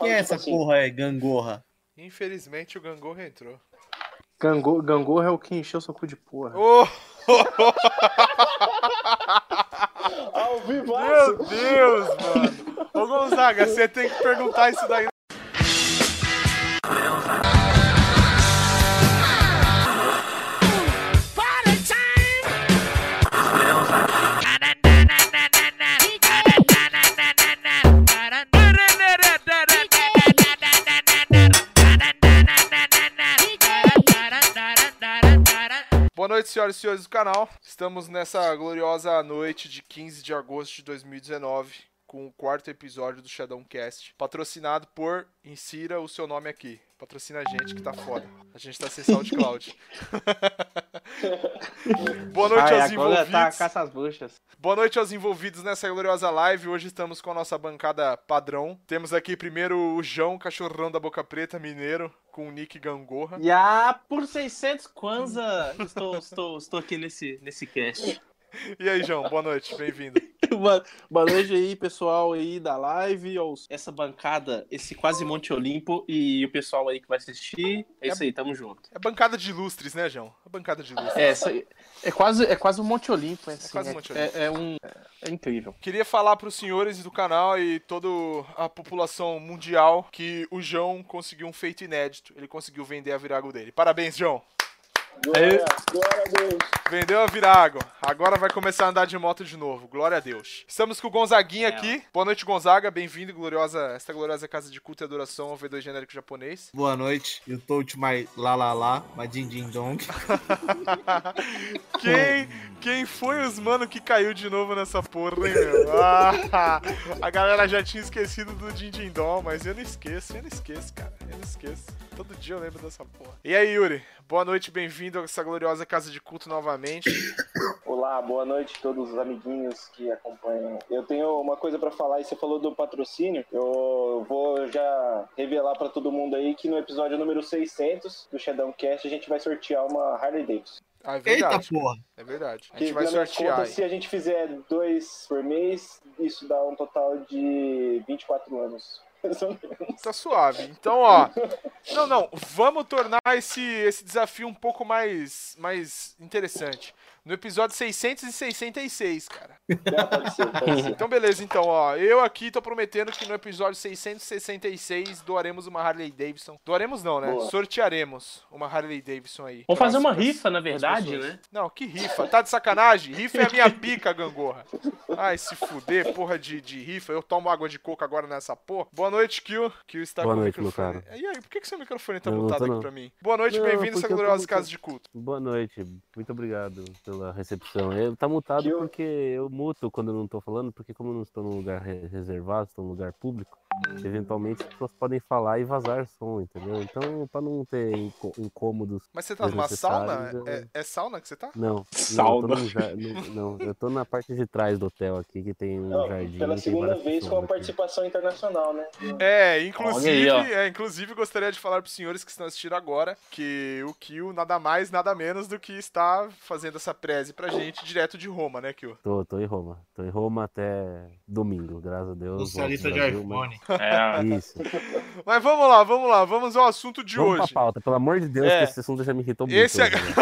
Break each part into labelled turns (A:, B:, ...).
A: Quem é
B: tipo
A: essa
B: assim,
A: porra aí, gangorra?
C: Infelizmente o Gangorra entrou.
D: Gangor, Gangorra é o que encheu seu cu de porra.
C: Oh,
B: Ao vivo!
C: meu Deus, mano. Ô Gonzaga, você tem que perguntar isso daí. Senhoras e senhores do canal. Estamos nessa gloriosa noite de 15 de agosto de 2019 com o quarto episódio do Shadowcast, patrocinado por Insira o seu nome aqui. Patrocina a gente que tá foda. A gente tá sem SoundCloud. Boa noite
D: Ai,
C: aos
D: agora
C: envolvidos.
D: tá caça as buchas.
C: Boa noite aos envolvidos nessa gloriosa live. Hoje estamos com a nossa bancada padrão. Temos aqui primeiro o João, cachorrão da Boca Preta, mineiro, com o nick Gangorra.
D: E ah, por 600 Kwanza, estou, estou, estou aqui nesse, nesse cast.
C: E aí, João, boa noite, bem-vindo.
D: Boa boa noite aí, pessoal aí da live, essa bancada, esse quase Monte Olimpo e o pessoal aí que vai assistir. É isso aí, tamo junto.
C: É bancada de ilustres, né, João? É bancada de ilustres.
D: É, essa é quase, é quase um Monte Olimpo, é, assim,
C: quase um
D: é-
C: Monte
D: é-
C: Olimpo.
D: é um, é incrível.
C: Queria falar para os senhores do canal e toda a população mundial que o João conseguiu um feito inédito. Ele conseguiu vender a Virago dele. Parabéns, João.
B: Glória, glória a Deus!
C: Vendeu a Virago. Agora vai começar a andar de moto de novo. Glória a Deus. Estamos com o Gonzaguinha
D: É.
C: aqui. Boa noite, Gonzaga. Bem-vindo, gloriosa, esta gloriosa casa de culto e adoração ao V2 genérico japonês.
A: Boa noite, eu tô my lá lá lá, my din din dong.
C: Quem, quem foi os mano que caiu de novo nessa porra, hein, meu? Ah, a galera já tinha esquecido do Din Din Dom, mas eu não esqueço, eu não esqueço, cara. Eu não esqueço. Todo dia eu lembro dessa porra. E aí, Yuri? Boa noite, bem-vindo a essa gloriosa casa de culto novamente.
B: Olá, boa noite a todos os amiguinhos que acompanham. Eu tenho uma coisa pra falar e você falou do patrocínio. Eu vou já revelar pra todo mundo aí que no episódio número 600 do Shadowcast a gente vai sortear uma Harley Davidson.
C: Ah, é
A: Eita
C: verdade.
A: porra!
C: É verdade. A
B: Que
C: gente vai
B: na minha
C: sortear
B: conta, se a gente fizer dois por mês, isso dá um total de 24 anos.
C: Tá suave. Então, ó. Não, não. Vamos tornar esse, esse desafio um pouco mais, mais interessante. No episódio 666, cara.
B: Pode ser, pode ser.
C: Então, beleza, então, ó. Eu aqui tô prometendo que no episódio 666 doaremos uma Harley Davidson. Doaremos não, né?
B: Boa.
C: Sortearemos uma Harley Davidson aí.
D: Vamos fazer uma
C: Pras-
D: rifa, na verdade, né?
C: Não, que rifa? Tá de sacanagem? Rifa é a minha pica, gangorra. Ai, se fuder, porra de, de rifa. Eu tomo água de coco agora nessa porra. Boa noite, Kill. Kill está
E: Boa
C: com
E: noite,
C: o
E: meu
C: microfone.
E: cara.
C: E aí, por que, que seu microfone tá
E: Eu
C: aqui
E: não.
C: pra mim? Boa noite, bem-vindo a essa gloriosa
E: muito-
C: casa de culto.
E: Boa noite, muito obrigado pela recepção. Eu, tá mutado
B: Eu-
E: porque eu muto quando eu não tô falando, porque como eu não estou num lugar re- reservado, estou num lugar público, eventualmente as pessoas podem falar e vazar som, entendeu? Então, pra não ter incô- incômodos.
C: Mas você tá numa sauna?
E: Eu-
C: É, é sauna que você tá?
E: Não,
D: Sauna.
E: Não, eu tô, num jar- no- não, eu tô na parte de trás do hotel aqui, que tem um
B: Não,
E: jardim.
B: pela segunda vez com a
E: aqui.
B: participação internacional, né?
C: É, inclusive,
D: aí,
C: é, inclusive gostaria de falar pros senhores que estão assistindo agora que o Kill nada mais, nada menos do que está fazendo essa preze pra gente direto de Roma, né, Kill?
E: Tô, tô em Roma. Tô em Roma até domingo, graças a Deus.
A: Socialista de
E: Brasil, mas-
A: iPhone.
D: É,
E: Isso.
C: Mas vamos lá, vamos lá, vamos ao assunto de
E: Vamos
C: hoje.
E: pra pauta, pelo amor de Deus,
C: É.
E: que esse assunto já me irritou muito.
C: Esse é-
E: hoje, né?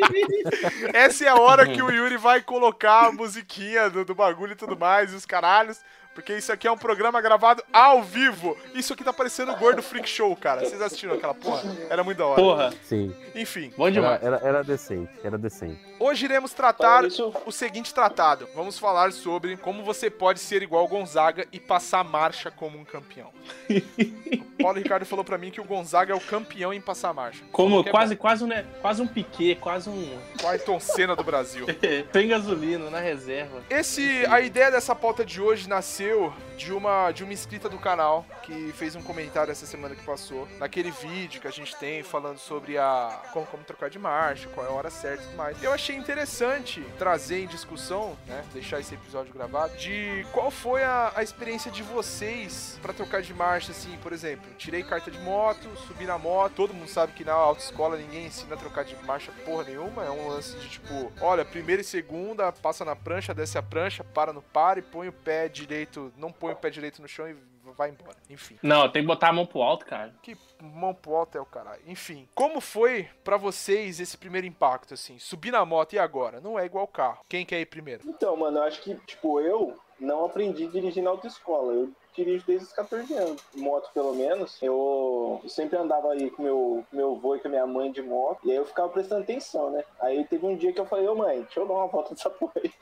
C: Essa é a hora que o Yuri vai colocar a musiquinha do, do bagulho e tudo mais, e os caralhos. Porque isso aqui é um programa gravado ao vivo. Isso aqui tá parecendo o Gordo Freak Show, cara. Vocês assistiram aquela porra? Era muito da hora.
D: porra,
E: Sim,
C: Enfim,
D: bom
E: era,
D: demais.
E: era, era decente, era decente.
C: hoje iremos tratar o seguinte tratado. Vamos falar sobre como você pode ser igual o Gonzaga e passar marcha como um campeão. o Paulo Ricardo falou pra mim que o Gonzaga é o campeão em passar marcha.
D: Como
C: é
D: quase, quase, um, né, quase um piquet, quase um.
C: Ayrton Senna do Brasil.
D: Tem gasolina na reserva.
C: Esse, a ideia dessa pauta de hoje nasceu assistiu de uma, de uma inscrita do canal que fez um comentário essa semana que passou, naquele vídeo que a gente tem falando sobre a como, como trocar de marcha, qual é a hora certa e tudo mais. Eu achei interessante trazer em discussão, né, deixar esse episódio gravado, de qual foi a, a experiência de vocês pra trocar de marcha, assim, por exemplo, tirei carta de moto, subi na moto, todo mundo sabe que na autoescola ninguém ensina a trocar de marcha porra nenhuma, é um lance de tipo, olha, primeira e segunda, passa na prancha, desce a prancha, para no par e põe o pé direito, não põe o pé direito no chão e vai embora. Enfim.
D: Não, tem que botar a mão pro alto, cara.
C: Que mão pro alto é o caralho. Enfim, como foi pra vocês esse primeiro impacto, assim? Subir na moto e agora? Não é igual carro. Quem quer ir primeiro?
B: Então, mano, eu acho que, tipo, eu não aprendi a dirigir na autoescola. Eu dirijo desde os 14 anos. Moto, pelo menos. Eu sempre andava aí com meu, meu avô e com a minha mãe de moto. E aí eu ficava prestando atenção, né? Aí teve um dia que eu falei, ô mãe, deixa eu dar uma volta nessa porra aí.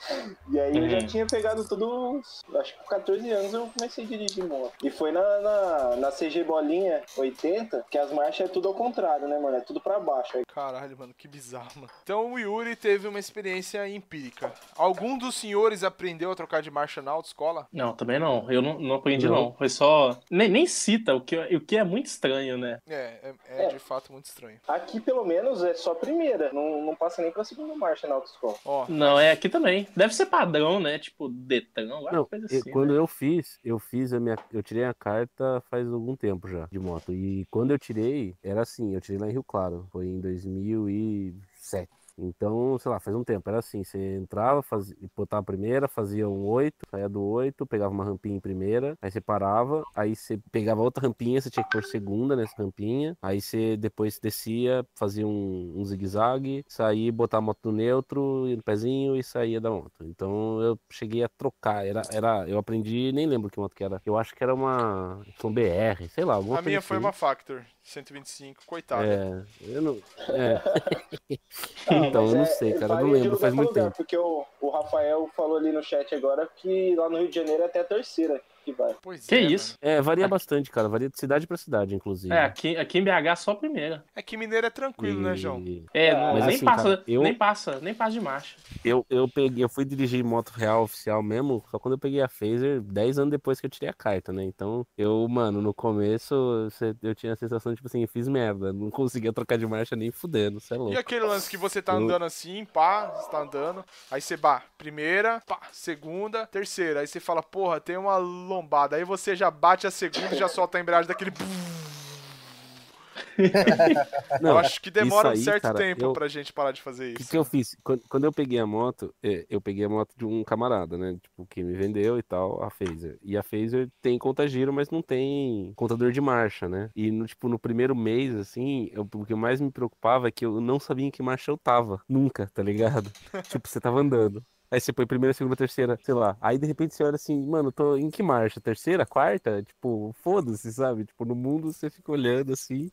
B: E aí eu já
D: Uhum.
B: tinha pegado tudo. Acho que com 14 anos eu comecei a dirigir moto. E foi na, na, na CG Bolinha 80, que as marchas é tudo ao contrário, né, mano? É tudo pra baixo. Aí
C: Caralho, mano, que bizarro, mano. Então o Yuri teve uma experiência empírica. Algum dos senhores aprendeu a trocar de marcha na autoescola?
D: Não, também não. Eu não, não aprendi,
E: Não.
D: não. Foi só. Nem, nem cita, o que, o que é muito estranho, né?
C: É, é, é
B: É.
C: de fato muito estranho.
B: Aqui, pelo menos, é só a primeira. Não, não passa nem pra segunda marcha na autoescola.
C: Ó,
D: Não, é aqui também. Deve ser padrão, né? Tipo, Detran, alguma
E: Não,
D: coisa assim.
E: quando
D: né?
E: eu fiz, eu fiz a minha. Eu tirei a carta faz algum tempo já, de moto. E quando eu tirei, era assim, eu tirei lá em Rio Claro. Foi em 2007. Então, sei lá, faz um tempo. Era assim, você entrava, fazia, botava a primeira, fazia um 8, saía do 8, pegava uma rampinha em primeira, aí você parava, aí você pegava outra rampinha, você tinha que pôr segunda nessa rampinha, aí você depois descia, fazia um, um zigue-zague, saía, botava a moto no neutro, ia no pezinho e saía da moto. Então eu cheguei a trocar, era, era, eu aprendi, nem lembro que moto que era. Eu acho que era uma, uma BR, sei lá,
C: a minha
E: coisa
C: foi
E: assim.
C: uma Factor 125, coitada.
E: É, eu não. É.
B: Ah,
E: então, eu não
B: é-
E: sei, cara, eu não lembro, faz muito
B: lugar,
E: tempo.
B: Porque o, o Rafael falou ali no chat agora que lá no Rio de Janeiro é até a terceira que vai.
C: Pois
D: Que
C: é,
D: isso?
E: É, varia bastante, cara, varia de cidade pra cidade, inclusive.
D: É, aqui, aqui em BH só a primeira.
C: mano. É que mineiro é tranquilo, né,
E: E-
C: João?
D: É,
B: Ah,
D: não-
E: mas
D: nem,
E: assim,
D: passa,
E: cara, eu-
D: nem passa, nem passa de marcha.
E: Eu, eu peguei, eu fui dirigir moto real oficial mesmo, só quando eu peguei a Phaser, 10 anos depois que eu tirei a carta, né? Então, eu, mano, no começo, eu tinha a sensação, tipo assim, eu fiz merda, não conseguia trocar de marcha nem fudendo, você é louco.
C: E aquele lance que você tá
E: Eu-
C: andando assim, pá, você tá andando, aí você bah, primeira, pá, segunda, terceira, aí você fala, porra, tem uma lombada, aí você já bate a segunda e já solta a embreagem daquele.
E: Não,
C: eu acho que demora um
E: isso aí,
C: certo
E: cara,
C: tempo
E: eu-
C: pra gente parar de fazer
E: O que,
C: isso.
E: que eu fiz? Quando, quando eu peguei a moto, é, eu peguei a moto de um camarada, né? Tipo, que me vendeu e tal, a Phaser. E a Phaser tem conta giro, mas não tem contador de marcha, né? E, no, tipo, no primeiro mês, assim, eu- o que mais me preocupava é que eu não sabia em que marcha eu tava. Nunca, tá ligado? tipo, você tava andando. Aí você põe primeira, segunda, terceira, sei lá. Aí de repente você olha assim, mano, tô em que marcha? Terceira, quarta? Tipo, foda-se, sabe? Tipo, no mundo você fica olhando assim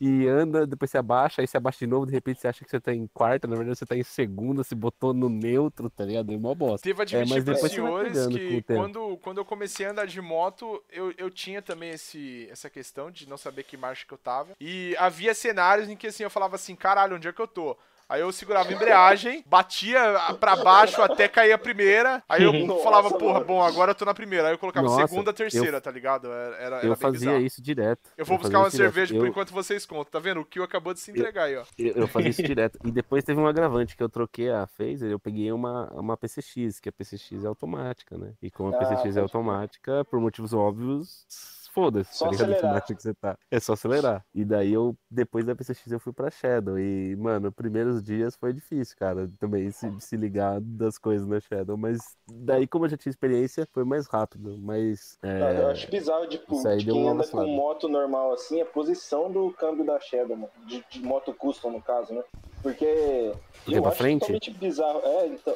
E: e anda, depois você abaixa, aí você abaixa de novo, de repente você acha que você tá em quarta, na verdade você tá em segunda, se botou no neutro, tá ligado? É mó bosta.
C: Devo admitir
E: mas
C: pros
E: depois vai
C: senhores que quando, quando eu comecei a andar de moto, eu, eu tinha também esse, essa questão de não saber que marcha que eu tava. E havia cenários em que assim, eu falava assim, caralho, onde é que eu tô? Aí eu segurava a embreagem, batia pra baixo até cair a primeira. Aí eu
B: Nossa,
C: falava, porra,
B: mano.
C: bom, agora eu tô na primeira. Aí eu colocava
E: Nossa,
C: segunda, terceira,
E: eu-
C: tá ligado? Era, era,
E: Eu
C: bem
E: fazia
C: bizarro.
E: isso direto.
C: Eu vou
E: fazia
C: buscar uma
E: isso direto.
C: cerveja por
E: Eu-
C: enquanto vocês contam, tá vendo? O Kio acabou de se entregar aí, ó.
E: Eu, eu fazia isso direto. E depois teve um agravante que eu troquei a Phaser, eu peguei uma, uma PCX, que a PCX é automática, né? E como a
B: Ah,
E: PCX é
B: crer.
E: automática, por motivos óbvios, foda-se, tá ligado?
B: Acelerar.
E: que você tá. É só acelerar. E daí eu, depois da PCX, eu fui pra Shadow. E, mano, primeiros dias foi difícil, cara, também se, se ligar das coisas na Shadow. Mas daí, como eu já tinha experiência, foi mais rápido. Mas. é,
B: Cara, eu acho bizarro
E: aí
B: de quem
E: uma
B: anda com moto normal assim, a posição do câmbio da Shadow, mano. De, de moto custom, no caso, né? Porque.
E: Porque
B: eu
E: pra
B: acho
E: frente?
B: totalmente bizarro. É, então,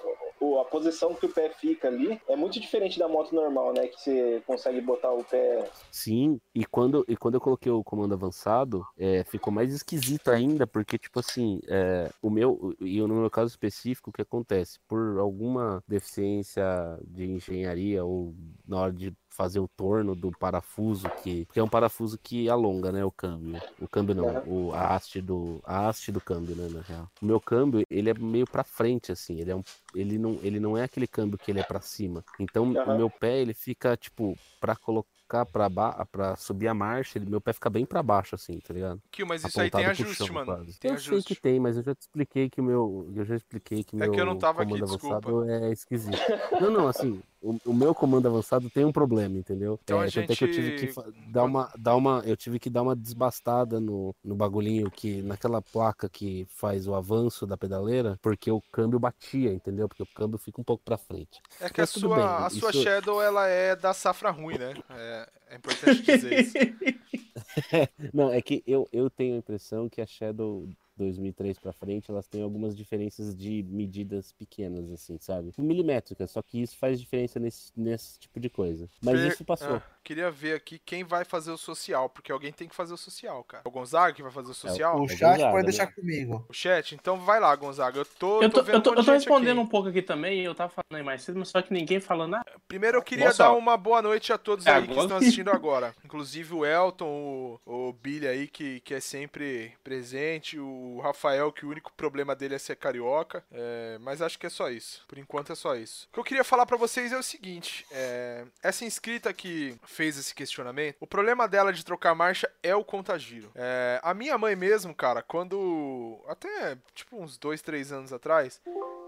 B: a posição que o pé fica ali é muito diferente da moto normal, né? Que você consegue botar o pé.
E: Sim, e quando, e quando eu coloquei o comando avançado, é, ficou mais esquisito ainda, porque, tipo assim, é, o meu, e no meu caso específico, o que acontece? Por alguma deficiência de engenharia ou na hora de fazer o torno do parafuso, que, porque é um parafuso que alonga, né, o câmbio. O câmbio não, o, a haste do, a haste do câmbio, né, na real. O meu câmbio, ele é meio pra frente, assim, ele é um, ele não, ele não é aquele câmbio que ele é pra cima. Então,
B: Aham.
E: o meu pé, ele fica, tipo, pra colocar trocar pra, ba... pra subir a marcha, ele- meu pé fica bem pra baixo, assim, tá ligado?
C: Kill, mas isso aí tem
E: Apontado
C: ajuste,
E: chão,
C: mano.
E: quase.
C: Tem
E: eu sei
C: ajuste.
E: que tem, mas eu já te expliquei que o meu. Eu já expliquei que
C: É
E: meu
C: que eu não tava aqui,
E: comando
C: desculpa.
E: avançado é esquisito. Não, não, assim, o, o meu comando avançado tem um problema, entendeu?
C: Então a
E: é, tanto é que eu tive
C: gente-
E: que dar uma, dar uma. Eu tive que dar uma desbastada no, no bagulhinho que. naquela placa que faz o avanço da pedaleira, porque o câmbio batia, entendeu? Porque o câmbio fica um pouco pra frente.
C: É que a
E: Mas tudo
C: sua,
E: bem,
C: a sua
E: isso-
C: Shadow, ela é da safra ruim, né? É, é importante dizer isso.
E: Não, é que eu, eu tenho a impressão que a Shadow 2003 pra frente, elas têm algumas diferenças de medidas pequenas, assim, sabe? Milimétricas, só que isso faz diferença nesse, nesse tipo de coisa. Mas
C: Per-
E: isso passou.
C: Ah, queria ver aqui quem vai fazer o social, porque alguém tem que fazer o social, cara. O Gonzaga que vai fazer o social?
F: O
E: É
F: chat
E: Gonzaga,
F: pode
E: né?
F: deixar comigo.
C: O chat? Então vai lá, Gonzaga. Eu tô,
D: Eu tô,
C: vendo
D: eu tô,
C: um
D: eu tô respondendo
C: aqui.
D: um pouco aqui também, eu tava falando aí mais cedo, mas só que ninguém falando nada.
C: Primeiro eu queria
D: Nossa.
C: dar uma boa noite a todos
D: É
C: aí que estão assistindo agora. Inclusive o Elton, o, o Billy aí, que, que é sempre presente, o Rafael, que o único problema dele é ser carioca. É, mas acho que é só isso. Por enquanto é só isso. O que eu queria falar pra vocês é o seguinte: é, essa inscrita que fez esse questionamento, o problema dela de trocar marcha é o contagiro. É, a minha mãe mesmo, cara, quando. Até tipo uns dois, três anos atrás,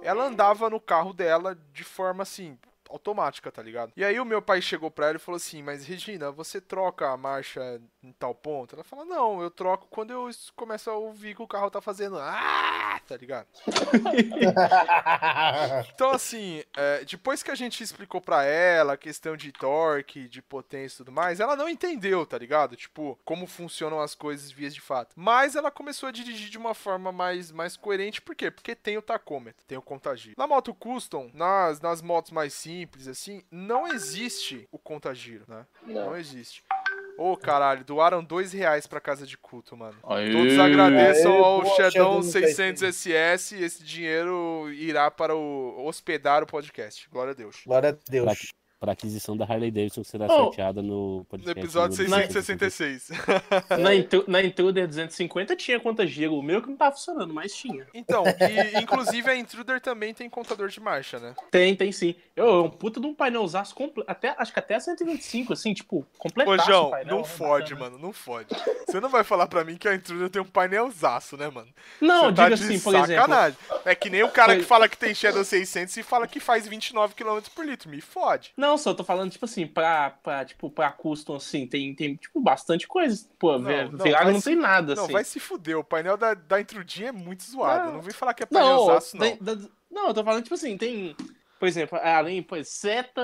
C: ela andava no carro dela de forma assim. Automática, tá ligado? E aí o meu pai chegou pra ela e falou assim: Mas Regina, você troca a marcha em tal ponto? Ela falou: Não, eu troco quando eu começo a ouvir que o carro tá fazendo. Ah! Tá ligado? Então, assim, é, depois que a gente explicou pra ela a questão de torque, de potência e tudo mais, ela não entendeu, tá ligado? Tipo, como funcionam as coisas vias de fato. Mas ela começou a dirigir de uma forma mais, mais coerente, por quê? Porque tem o tacômetro, tem o contagiro. Na moto custom, nas, nas motos mais simples, assim, não existe o contagiro, né? Não,
B: Não.
C: existe. Ô, caralho, doaram dois reais pra casa de culto, mano.
D: Aê.
C: Todos agradeçam
F: Aê,
C: ao Shadow
F: Shadow
C: 600 SS e esse dinheiro irá para o hospedar o podcast. Glória a Deus.
F: Glória a Deus.
E: Para aquisição da Harley Davidson, que será
D: Oh.
E: sorteada no
C: No
E: podcast.
C: episódio
E: número
C: 666.
D: Na, Intru- na Intruder 250 tinha conta giro. O meu que não tava funcionando, mas tinha.
C: Então, e inclusive a Intruder também tem contador de marcha, né?
D: Tem, tem sim. Eu, é um puta de um painelzaço completo. Até, acho que até 125, assim, tipo, completo.
C: Ô, João, não fode, mano, não fode. Você não vai falar pra mim que a Intruder tem um painelzaço, né, mano?
D: Não,
C: Você tá
D: diga assim, por exemplo.
C: sacanagem. É que nem o cara que
D: Foi-
C: fala que tem Shadow 600 e fala que faz 29 km por litro. Me fode.
D: Não, só tô falando, tipo assim, pra, pra, tipo, pra custom, assim, tem, tem tipo, bastante coisa. Pô,
C: Não,
D: velho,
C: não,
D: Virago não tem nada,
C: Não,
D: assim.
C: vai se fuder. O painel da, da Intrudinha é muito zoado.
D: Não.
C: Não, vem falar que é
D: Não,
C: painelzaço, não.
D: da- da- não, eu tô falando, tipo assim, tem. Por exemplo, além, pois, seta.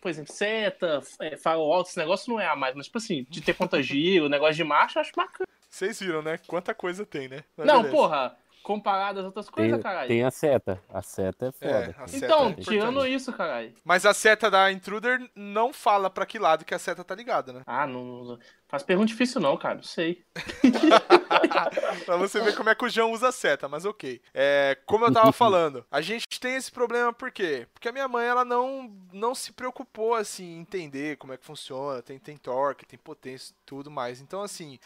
D: Por exemplo, seta, é, farol alto, esse negócio não é a mais, mas, tipo assim, de ter conta giro, negócio de marcha, eu acho bacana.
C: Vocês viram, né? Quanta coisa tem, né? Mas
D: não,
C: beleza.
D: porra, comparado às outras coisas,
E: Tem,
D: caralho.
E: tem a seta. A seta é
C: É,
E: foda.
C: seta
D: Então,
C: é
D: tirando isso, caralho.
C: Mas a seta da Intruder não fala pra que lado que a seta tá ligada, né?
D: Ah, não, não. Faz pergunta difícil, não, cara. Não sei.
C: pra você ver como é que o João usa a seta, mas ok. É, como eu tava falando, a gente tem esse problema por quê? Porque a minha mãe, ela não, não se preocupou, assim, em entender como é que funciona, tem, tem torque, tem potência e tudo mais. Então, assim,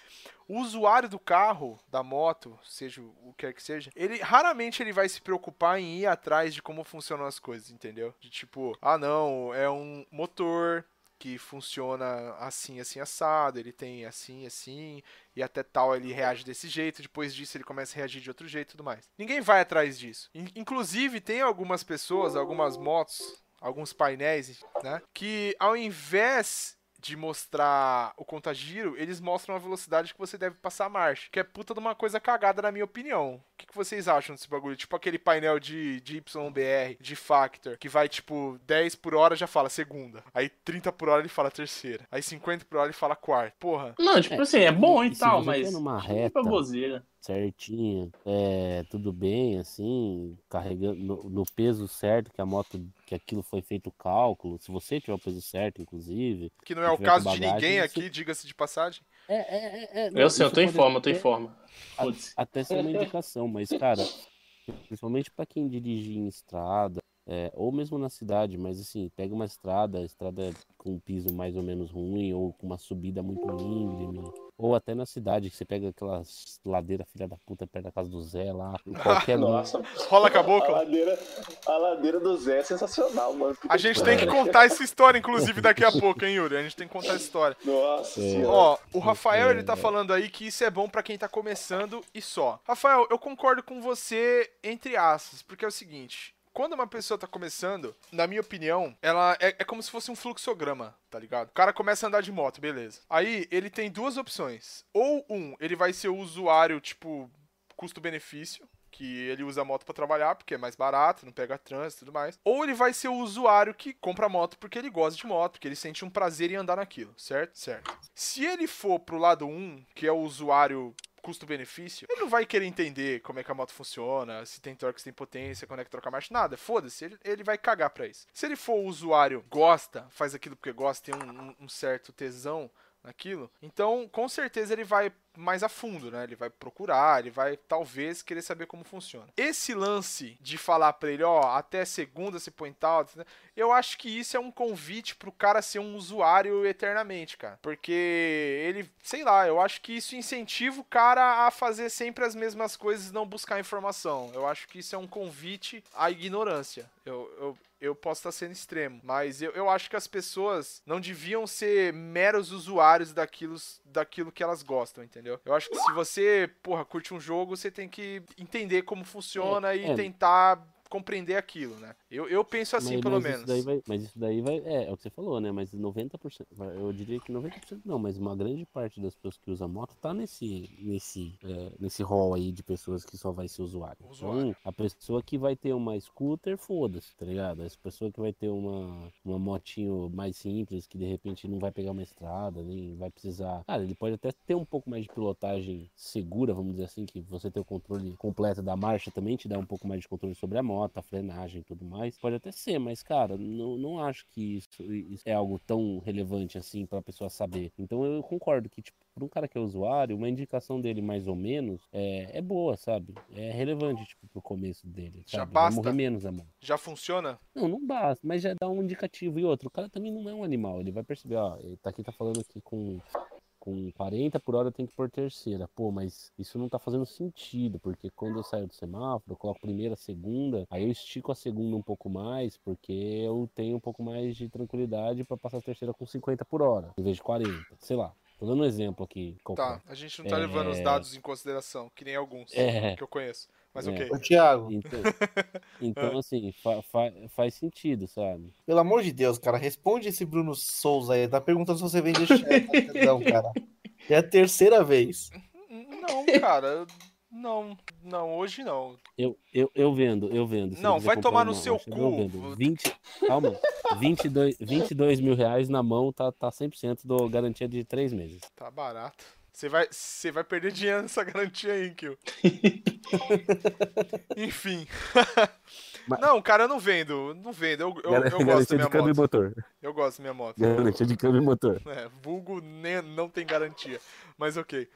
C: o usuário do carro, da moto, seja o que quer que seja, ele raramente ele vai se preocupar em ir atrás de como funcionam as coisas, entendeu? De tipo, ah não, é um motor que funciona assim, assim, assado, ele tem assim, assim, e até tal ele reage desse jeito, depois disso ele começa a reagir de outro jeito e tudo mais. Ninguém vai atrás disso. In- Inclusive, tem algumas pessoas, algumas motos, alguns painéis, né, que ao invés de mostrar o contagiro, eles mostram a velocidade que você deve passar a marcha. Que é puta de uma coisa cagada, na minha opinião. O que, que vocês acham desse bagulho? Tipo aquele painel de, de YBR, de Factor, que vai tipo 10 por hora já fala segunda. Aí 30 por hora ele fala terceira. Aí 50 por hora ele fala quarta. Porra.
D: Não, tipo assim, é bom e, tal, mas.
E: for numa
D: que
E: reta,
D: baboseira.
E: Certinho, é, tudo bem, assim, carregando no, no peso certo, que a moto, que aquilo foi feito o cálculo, se você tiver o peso certo, inclusive.
C: Que não é o caso
E: com
C: de
E: bagagem,
C: ninguém aqui, diga-se de passagem.
E: É, é, é, é, não,
D: Eu sei, eu
E: isso
D: tô em forma, eu tô em forma.
E: Até ser uma indicação, mas, cara, principalmente pra quem dirige em estrada, é, ou mesmo na cidade, mas assim, pega uma estrada, estrada com um piso mais ou menos ruim, ou com uma subida muito íngreme, ou até na cidade, que você pega aquelas ladeiras filha da puta perto da casa do Zé lá, qualquer
B: Nossa,
C: Rola
B: a
C: caboclo.
B: ladeira, a ladeira do Zé é sensacional, mano.
C: A gente tem que contar essa história, inclusive, daqui a pouco, hein, Yuri? A gente tem que contar essa história.
B: Nossa
E: É.
B: senhora.
C: Ó, o Rafael, ele tá
E: É.
C: falando aí que isso é bom pra quem tá começando e só. Rafael, eu concordo com você, entre aspas, porque é o seguinte. Quando uma pessoa tá começando, na minha opinião, ela é, é como se fosse um fluxograma, tá ligado? O cara começa a andar de moto, beleza. Aí ele tem duas opções. Ou um, ele vai ser o usuário, tipo, custo-benefício, que ele usa a moto pra trabalhar porque é mais barato, não pega trânsito e tudo mais. Ou ele vai ser o usuário que compra a moto porque ele gosta de moto, porque ele sente um prazer em andar naquilo, certo? Certo. Se ele for pro lado 1, que é o usuário custo-benefício, ele não vai querer entender como é que a moto funciona, se tem torque, se tem potência, quando é que troca marcha, nada. Foda-se, ele, ele vai cagar pra isso. Se ele for o usuário gosta, faz aquilo porque gosta, tem um, um- um certo tesão naquilo, então com certeza ele vai mais a fundo, né? Ele vai procurar, ele vai talvez querer saber como funciona. Esse lance de falar pra ele, ó, até segunda se põe tal, eu acho que isso é um convite pro cara ser um usuário eternamente, cara. Porque ele, sei lá, eu acho que isso incentiva o cara a fazer sempre as mesmas coisas não buscar informação. Eu acho que isso é um convite à ignorância. Eu, eu, eu posso estar sendo extremo, mas eu, eu acho que as pessoas não deviam ser meros usuários daquilo, daquilo que elas gostam, entendeu? Eu acho que se você, porra, curte um jogo, você tem que entender como funciona e
E: é.
C: tentar compreender aquilo, né? Eu, eu penso assim,
E: mas,
C: pelo
E: mas
C: menos.
E: Isso vai, mas isso daí vai. É, é o que você falou, né? Mas 90%. vai- Eu diria que 90% não, mas uma grande parte das pessoas que usam moto tá nesse. nesse. é, nesse rol aí de pessoas que só vai ser usuário.
C: Usuário.
E: Então, a pessoa que vai ter uma scooter, foda-se, tá ligado? A pessoa que vai ter uma, uma motinho mais simples, que de repente não vai pegar uma estrada, nem vai precisar. Cara, ele pode até ter um pouco mais de pilotagem segura, vamos dizer assim, que você ter o controle completo da marcha também te dá um pouco mais de controle sobre a moto, a frenagem e tudo mais. Pode até ser, mas, cara, não, não acho que isso, isso é algo tão relevante assim pra pessoa saber. Então eu concordo que, tipo, pra um cara que é usuário, uma indicação dele mais ou menos é, é boa, sabe? É relevante, tipo, pro começo dele.
C: Já
E: sabe?
C: basta?
E: Vai morrer menos a mão.
C: Já funciona?
E: Não, não basta, mas já dá um indicativo. E outro, o cara também não é um animal, ele vai perceber, ó, ele tá aqui tá falando aqui com, com 40 por hora tem que pôr terceira. Pô, mas isso não tá fazendo sentido, porque quando eu saio do semáforo, eu coloco primeira, segunda, aí eu estico a segunda um pouco mais, porque eu tenho um pouco mais de tranquilidade pra passar a terceira com 50 por hora, em vez de 40. Sei lá. Tô dando um exemplo aqui.
C: Tá, a gente não tá
E: É.
C: levando os dados em consideração, que nem alguns
E: É.
C: que eu conheço. Mas
E: É.
C: ok.
A: Ô, Thiago,
E: Então, então assim, fa- fa- faz sentido, sabe?
A: pelo amor de Deus, cara, responde esse Bruno Souza aí. Tá perguntando se você vende chefe. Não, cara. É a terceira vez.
C: Não, cara. Não, não, hoje não.
E: Eu, eu, eu vendo, eu vendo.
C: Não, vai tomar no seu cu.
E: Eu vendo. 20, calma. 22, 22 mil reais na mão tá, tá 100% do garantia de 3 meses.
C: Tá barato. Você vai, você vai perder dinheiro nessa garantia aí, Kill. Enfim.
E: Mas-
C: Não, cara, eu não vendo. Não vendo. Eu, eu,
E: Gar-
C: eu gosto da minha
E: de câmbio e
C: moto.
E: motor.
C: Eu gosto da minha moto.
E: Garantia de câmbio e motor.
C: É, vulgo nem, não tem garantia. Mas ok.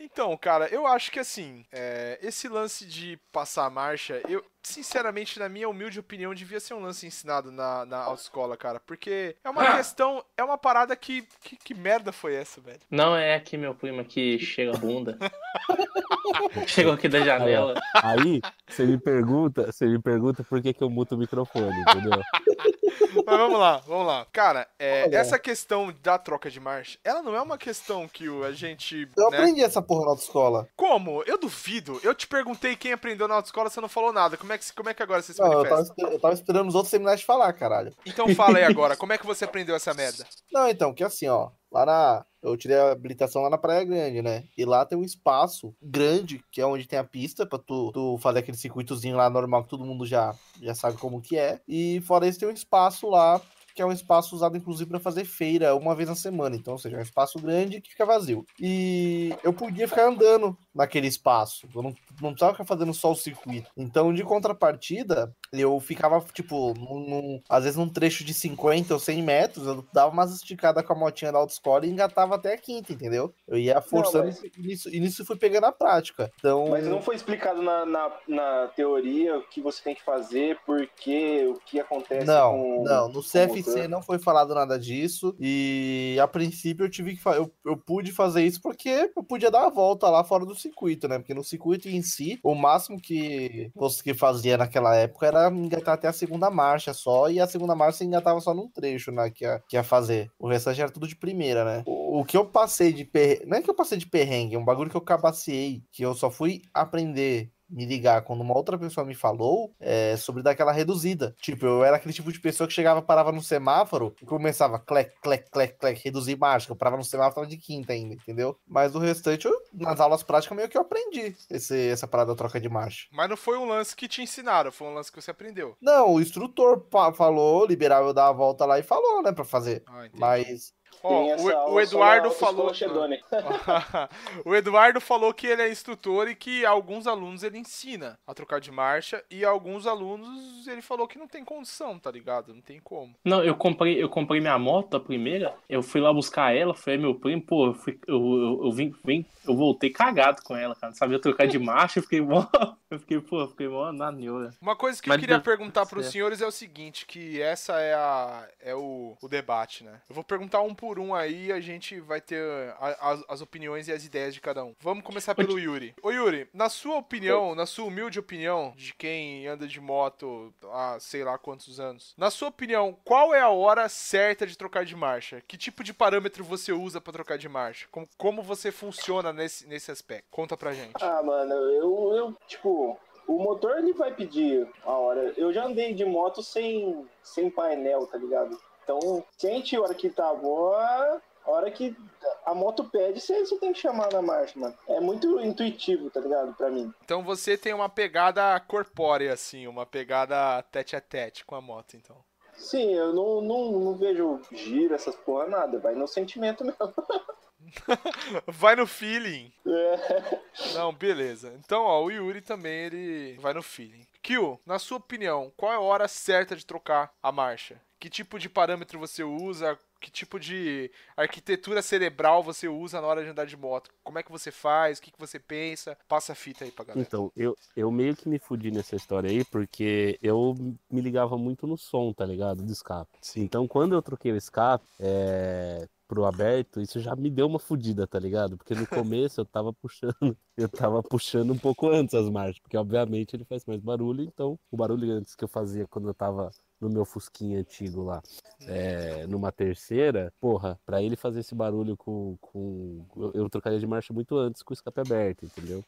C: Então, cara, eu acho que assim, é, esse lance de passar a marcha, eu, sinceramente, na minha humilde opinião, devia ser um lance ensinado na, na autoescola, cara. Porque é uma questão, é uma parada que, que. Que merda foi essa, velho?
D: Não é aqui meu primo que chega a bunda. Chegou aqui da janela.
E: Aí, você me pergunta, você me pergunta por que, que eu muto o microfone, entendeu?
C: Mas vamos lá, vamos lá. Cara, é,
A: Olha.
C: essa questão da troca de marcha, ela não é uma questão que o- a gente.
A: Eu
C: né,
A: aprendi essa porra na autoescola.
C: Como? Eu duvido. Eu te perguntei quem aprendeu na autoescola, você não falou nada. Como é que, como é que agora você se
A: Não, eu tava,
C: manifesta?
A: eu tava esperando os outros terminarem de falar, caralho.
C: Então fala aí agora, como é que você aprendeu essa merda?
A: Não, então, que assim, ó. Lá na. Eu tirei a habilitação lá na Praia Grande, né? E lá tem um espaço grande, que é onde tem a pista, pra tu, tu fazer aquele circuitozinho lá normal que todo mundo já, já sabe como que é. E fora isso, tem um espaço lá que é um espaço usado inclusive para fazer feira uma vez na semana. Então, ou seja, é um espaço grande que fica vazio. E eu podia ficar andando naquele espaço. Eu não, não precisava ficar fazendo só o circuito. Então, de contrapartida, eu ficava, tipo, num, num- às vezes num trecho de 50 ou 100 metros, eu dava umas esticadas com a motinha da autoescola e engatava até a quinta, entendeu? Eu ia forçando
B: mas-
A: e nisso, e nisso fui pegando a prática. Então,
B: Mas não foi explicado na, na, na teoria o que você tem que fazer, por quê, o que acontece
A: Não,
B: com.
A: não, no CFC
B: motor.
A: não foi falado nada disso e a princípio eu tive que eu, eu pude fazer isso porque eu podia dar a volta lá fora do circuito, né? Porque no circuito em si, o máximo que que fazia naquela época era engatar até a segunda marcha só e a segunda marcha engatava só num trecho, né? Que ia, que ia fazer. O restante era tudo de primeira, né? O, o que eu passei de perrengue, não é que eu passei de perrengue, é um bagulho que eu cabaciei, que eu só fui aprender me ligar quando uma outra pessoa me falou é, sobre daquela reduzida. Tipo, eu era aquele tipo de pessoa que chegava, parava no semáforo e começava clec, clec, clec, clec, reduzir marcha. Eu parava no semáforo tava de quinta ainda, entendeu? Mas o restante, eu, nas aulas práticas, meio que eu aprendi esse, essa parada da troca de marcha.
C: Mas não foi um lance que te ensinaram, foi um lance que você aprendeu.
A: Não, o instrutor falou, liberava eu dar a volta lá e falou, né, pra fazer.
C: Ah, entendi.
A: Mas
B: Essa
C: o, o Eduardo falou. O Eduardo falou que ele é instrutor e que alguns alunos ele ensina a trocar de marcha e alguns alunos ele falou que não tem condição, tá ligado? Não tem como.
D: Não, eu comprei, eu comprei minha moto, a primeira, eu fui lá buscar ela, foi meu primo, pô, eu, fui, eu, eu, eu vim, vim, eu voltei cagado com ela, cara. Não sabia trocar de marcha, eu fiquei mó. Eu fiquei, pô, eu fiquei mó na neura.
C: Uma coisa que
D: Mas
C: eu queria
D: deu
C: perguntar pros
D: certo.
C: senhores é o seguinte, que essa é a é o, o debate, né? Eu vou perguntar um por um aí a gente vai ter a- as, as opiniões e as ideias de cada um. Vamos começar pelo Yuri. Ô Yuri, na sua opinião, na sua humilde opinião, de quem anda de moto há sei lá quantos anos, na sua opinião, qual é a hora certa de trocar de marcha? Que tipo de parâmetro você usa pra trocar de marcha? Como, como você funciona nesse, nesse aspecto? Conta pra gente.
B: Ah, mano, eu, eu, tipo, o motor ele vai pedir a hora. Eu já andei de moto sem, sem painel, tá ligado? Então, sente a hora que tá boa, a hora que a moto pede, você, você tem que chamar na marcha, mano. É muito intuitivo, tá ligado? Pra mim.
C: Então você tem uma pegada corpórea, assim, uma pegada tete a tete com a moto, então.
B: Sim, eu não, não, não vejo giro, essas porra, nada. Vai no sentimento mesmo.
C: Vai no feeling.
B: É.
C: Não, beleza. Então, ó, o Yuri também, ele vai no feeling. Kyo, na sua opinião, qual é a hora certa de trocar a marcha? Que tipo de parâmetro você usa? Que tipo de arquitetura cerebral você usa na hora de andar de moto? Como é que você faz? O que, que você pensa? Passa a fita aí pra galera.
E: Então, eu, eu meio que me fudi nessa história aí, porque eu me ligava muito no som, tá ligado? Do escape. Então, quando eu troquei o escape é, pro aberto, isso já me deu uma fudida, tá ligado? Porque no começo eu tava puxando, eu tava puxando um pouco antes as marchas, porque obviamente ele faz mais barulho, então o barulho antes que eu fazia quando eu tava no meu Fusquinha antigo lá, é, numa terceira, porra, pra ele fazer esse barulho com, com. eu- Eu trocaria de marcha muito antes com o escape aberto, entendeu?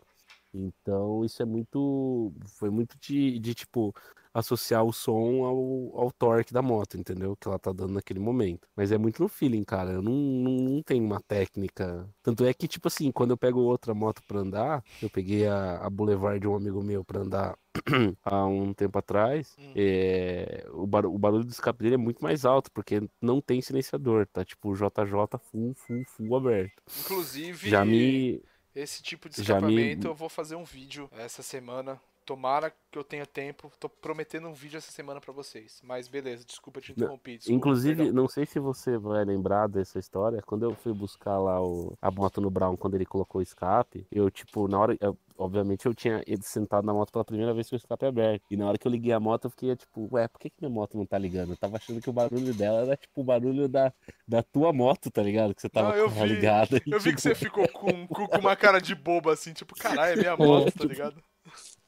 E: Então isso é muito. Foi muito de, de tipo, associar o som ao, ao torque da moto, entendeu? Que ela tá dando naquele momento. Mas é muito no feeling, cara. Eu não, não, não tenho uma técnica. Tanto é que, tipo assim, quando eu pego outra moto pra andar, eu peguei a, a Boulevard de um amigo meu pra andar há um tempo atrás,
C: Hum.
E: é, o, bar- o barulho do escape dele é muito mais alto, porque não tem silenciador, tá? Tipo, JJ full, full, full aberto.
C: Inclusive,
E: Já me.
C: Esse tipo de
E: já me-
C: escapamento eu vou fazer um vídeo essa semana. Tomara que eu tenha tempo. Tô prometendo um vídeo essa semana pra vocês. Mas beleza, desculpa te interromper. desculpa,
E: Inclusive,
C: perdão.
E: não sei se você vai lembrar dessa história. Quando eu fui buscar lá o, a moto no Brown, quando ele colocou o escape, eu, tipo, na hora. eu- obviamente, eu tinha ido sentado na moto pela primeira vez com o escape aberto. E na hora que eu liguei a moto, eu fiquei, tipo, ué, por que, que minha moto não tá ligando? Eu tava achando que o barulho dela era, tipo, o barulho da, da tua moto, tá ligado? Que você tava
C: Não, eu vi.
E: ligada.
C: Eu vi que
E: tipo,
C: você ficou com, com, com uma cara de boba assim, tipo, caralho, é minha moto, tá ligado?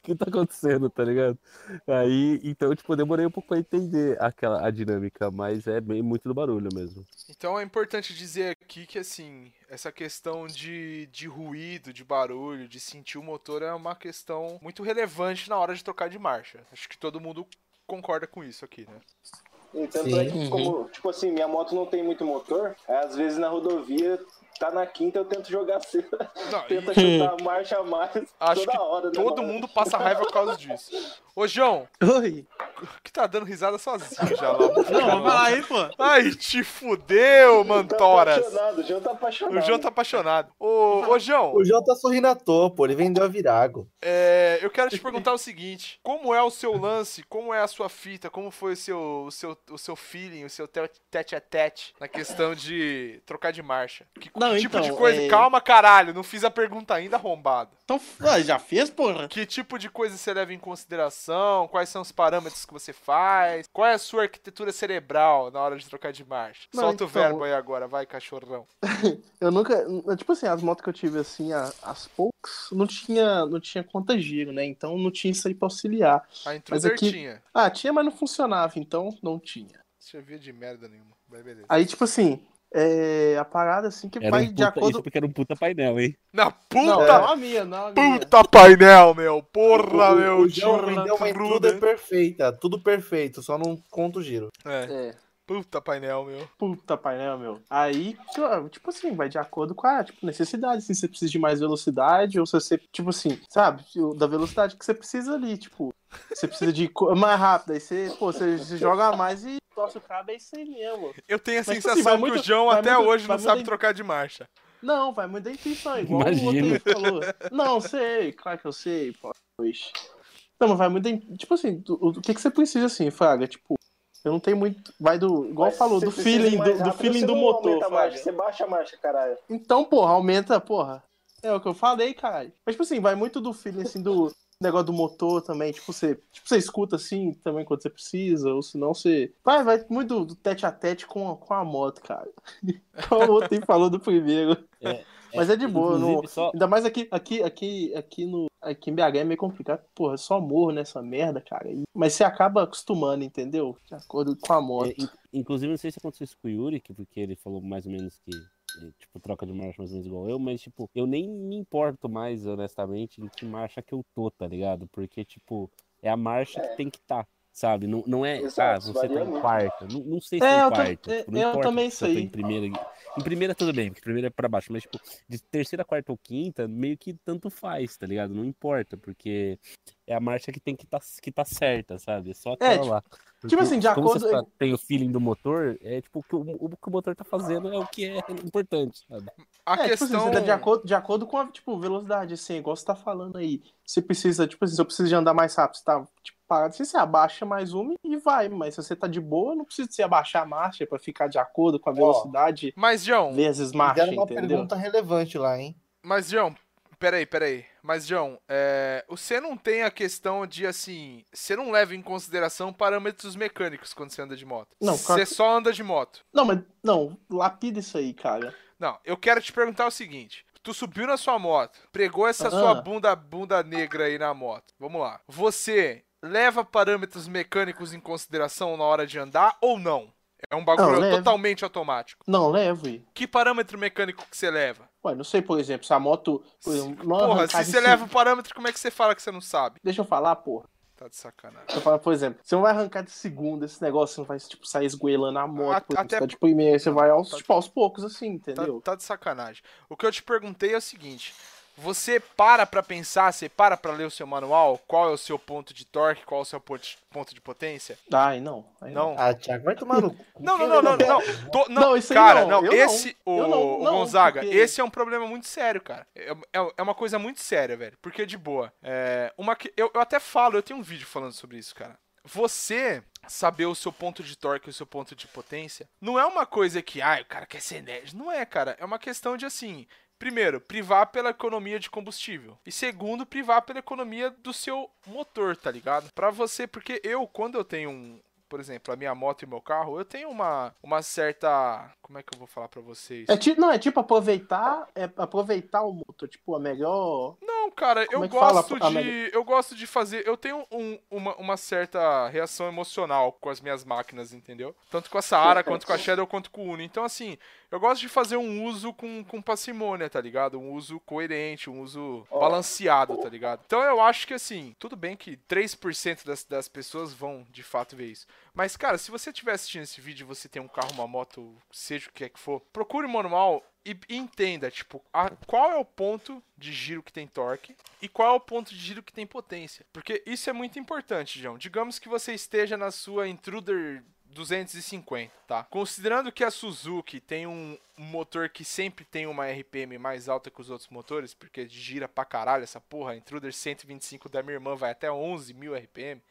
E: O que tá acontecendo, tá ligado? Aí, então, tipo, eu demorei um pouco pra entender aquela, a dinâmica, mas é bem muito do barulho mesmo.
C: Então é importante dizer aqui que, assim, essa questão de, de ruído, de barulho, de sentir o motor é uma questão muito relevante na hora de trocar de marcha. Acho que todo mundo concorda com isso aqui, né?
B: E tanto
A: Sim.
B: é que, como, tipo assim, minha moto não tem muito motor, às vezes na rodovia, tá na quinta, eu tento jogar cedo.
C: Não,
B: Tenta
C: e
B: chutar a marcha a mais
C: Acho
B: toda
C: que
B: hora, né?
C: todo
B: mano?
C: mundo passa raiva por causa disso. Ô, João,
D: Oi.
C: que tá dando risada sozinho já lá.
D: Não, vamos falar aí, pô.
C: Ai, te fudeu,
B: Tá
C: Mantoras.
B: apaixonado, o João tá apaixonado.
C: O João tá apaixonado. Ô, ô João,
A: O João tá sorrindo à toa, pô. Ele vendeu a Virago.
C: é, eu quero te perguntar o seguinte: como é o seu lance? Como é a sua fita? Como foi o seu, o seu, o seu feeling, o seu te- tete a tete na questão de trocar de marcha? Que
D: Não,
C: tipo de
D: então,
C: coisa?
D: é-
C: Calma, caralho, não fiz a pergunta ainda arrombado.
D: Então, ah, já fez, porra?
C: Que tipo de coisa você leva em consideração? Quais são os parâmetros que você faz? Qual é a sua arquitetura cerebral na hora de trocar de marcha?
D: Não,
C: Solta o
D: então-
C: verbo aí agora, vai, cachorrão.
D: Eu nunca. Tipo assim, as motos que eu tive assim, as poucas, não tinha, não tinha conta giro, né? Então não tinha isso aí pra auxiliar.
C: A
D: Mas
C: intruder
D: aqui-
C: tinha.
D: Ah, tinha, mas não funcionava, então não tinha.
C: Servia de merda nenhuma.
D: Aí, tipo assim, é, a parada assim que
E: Era
D: vai
E: um
D: de
E: puta,
D: acordo.
E: Isso porque era um puta painel, hein?
C: Na
D: Não,
C: puta!
D: não a minha, não a minha.
C: Puta painel, meu! Porra,
A: o,
C: meu!
A: o João vendeu uma
C: Intruder.
A: intruder perfeita. Tudo perfeito, só não conta o giro.
C: É,
D: É,
C: puta painel, meu.
D: puta painel, meu. Aí, tipo assim, vai de acordo com a tipo, necessidade. Se você precisa de mais velocidade, ou se você, tipo assim, sabe, da velocidade que você precisa ali, tipo. Você precisa de mais rápido, aí você, pô, você, você joga mais e torce o cabo, é isso aí mesmo.
C: Eu tenho a
D: Mas, tipo
C: sensação
D: assim,
C: que o João até
D: muito-
C: hoje não sabe trocar de marcha.
D: Não, vai muito da intuição, igual
E: Imagino.
D: o outro falou. Não, sei, claro que eu sei, pô. pois. Não, mas vai muito da Tipo assim, o, o que, que você precisa assim, Fraga? Tipo, eu não tenho muito. Vai do. Igual
B: Mas
D: falou, do feeling, do, do feeling do motor,
B: marcha. Você baixa a marcha, caralho.
D: Então, porra, aumenta, porra. É o que eu falei, caralho. Mas, tipo assim, vai muito do feeling, assim, do negócio do motor também. Tipo, você, tipo, você escuta, assim, também quando você precisa, ou senão você... Vai, vai muito do, do tete a tete com, a- com a moto, cara. Como o outro falou do primeiro.
E: É,
D: Mas é de boa, não...
E: Só,
D: Ainda mais aqui, aqui, aqui, aqui no... Aqui em BH é meio complicado, porra, só morro nessa merda, cara. Mas você acaba acostumando, entendeu? De acordo com a moto.
E: É, in- inclusive, não sei se aconteceu isso com o Yuri, que- porque ele falou mais ou menos que, eh, tipo, troca de marcha mais ou menos igual eu, mas, tipo, eu nem me importo mais, honestamente, em que marcha que eu tô, tá ligado? Porque, tipo, é a marcha que tem que estar, sabe? Não, não é,
B: Exato,
E: ah, você tá em
B: muito.
E: quarta. Não, não sei se
D: É,
E: é,
D: eu
E: em
D: tam-
E: quarta.
D: é,
E: tipo, não
D: eu
E: importa
D: também
E: eu
D: sei.
E: em primeira. Em primeira, tudo bem, porque primeira é pra baixo, mas, tipo, de terceira, quarta ou quinta, meio que tanto faz, tá ligado? Não importa, porque é a marcha que tem que tá, que tá certa, sabe? É só aquela
D: tipo-
E: lá.
D: tipo
E: Porque
D: assim, de acordo-
E: Você tá- tem o feeling do motor, é tipo o que o, o que o motor tá fazendo é o que é importante, sabe?
C: A
D: é, tipo assim,
C: questão.
D: tá de acordo, de acordo com a tipo, velocidade, assim, igual você tá falando aí. Você precisa, tipo assim, se eu preciso de andar mais rápido, você tá tipo, você abaixa mais uma e vai. Mas se você tá de boa, não precisa você abaixar a marcha pra ficar de acordo com a velocidade
C: Mas, João,
D: vezes marcha,
A: uma
D: entendeu?
A: pergunta relevante lá, hein?
C: Mas, João, peraí, peraí. Mas, João, é, você não tem a questão de, assim, você não leva em consideração parâmetros mecânicos quando você anda de moto.
D: Não,
C: Você
D: claro que-
C: só anda de moto.
D: Não, mas não, lapida isso aí, cara.
C: Não, eu quero te perguntar o seguinte. Tu subiu na sua moto, pregou essa
D: Ah.
C: sua bunda, bunda negra aí na moto. Vamos lá. Você leva parâmetros mecânicos em consideração na hora de andar ou não? É um bagulho
D: Não,
C: totalmente automático.
D: Não, leve.
C: Que parâmetro mecânico que você leva?
D: Ué, não sei, por exemplo, se a moto. Por exemplo,
C: Porra, se você leva o parâmetro, como é que você fala que você não sabe?
D: Deixa eu falar, porra.
C: Tá de sacanagem.
D: Eu falo, por exemplo, você não vai arrancar de segunda esse negócio, você não vai tipo, sair esgoelando a moto,
C: A-
D: exemplo,
C: até-
D: você tá de primeira, você vai aos,
C: Tá-
D: tipo, aos poucos, assim,
C: Tá,
D: entendeu?
C: tá de sacanagem. O que eu te perguntei é o seguinte: você para pra pensar, você para pra ler o seu manual? Qual é o seu ponto de torque? Qual é o seu ponto de- potência?
D: Ai, não. Aí
C: Não.
A: Ah, Thiago, vai tomar no cu.
C: Não, não, não, não, não. Tô- não,
D: Não,
C: cara,
D: não, eu
C: esse,
D: não.
C: o,
D: não,
C: o
D: não,
C: Gonzaga,
D: porque-
C: esse é um problema muito sério, cara. É, é, é uma coisa muito séria, velho. Porque, de boa, é, uma, que- eu, eu até falo, eu tenho um vídeo falando sobre isso, cara. Você saber o seu ponto de torque e o seu ponto de potência não é uma coisa que, ah, o cara quer ser nerd. Não é, cara. É uma questão de, assim, Primeiro, privar pela economia de combustível. E segundo, privar pela economia do seu motor, tá ligado? Pra você, porque eu, quando eu tenho um. Por exemplo, a minha moto e o meu carro, eu tenho uma, uma certa. Como é que eu vou falar pra vocês?
D: É tipo, não, é tipo aproveitar, é aproveitar o motor, tipo, a melhor.
C: Não, cara,
D: Como
C: eu
D: é fala,
C: gosto
D: a
C: de. Eu gosto de fazer. Eu tenho um- uma, uma certa reação emocional com as minhas máquinas, entendeu? Tanto com a Saara, quanto com a Shadow, quanto com o Uno. Então, assim, eu gosto de fazer um uso com, com parcimônia, tá ligado? Um uso coerente, um uso balanceado, tá ligado? Então eu acho que assim, tudo bem que 3% das, das pessoas vão de fato ver isso. Mas, cara, se você estiver assistindo esse vídeo e você tem um carro, uma moto, seja o que é que for, procure o manual e e entenda, tipo, a- qual é o ponto de giro que tem torque e qual é o ponto de giro que tem potência. Porque isso é muito importante, João. Digamos que você esteja na sua Intruder 250, tá? Considerando que a Suzuki tem um motor que sempre tem uma RPM mais alta que os outros motores, porque gira pra caralho essa porra, a Intruder 125 da minha irmã vai até 11 mil RPM,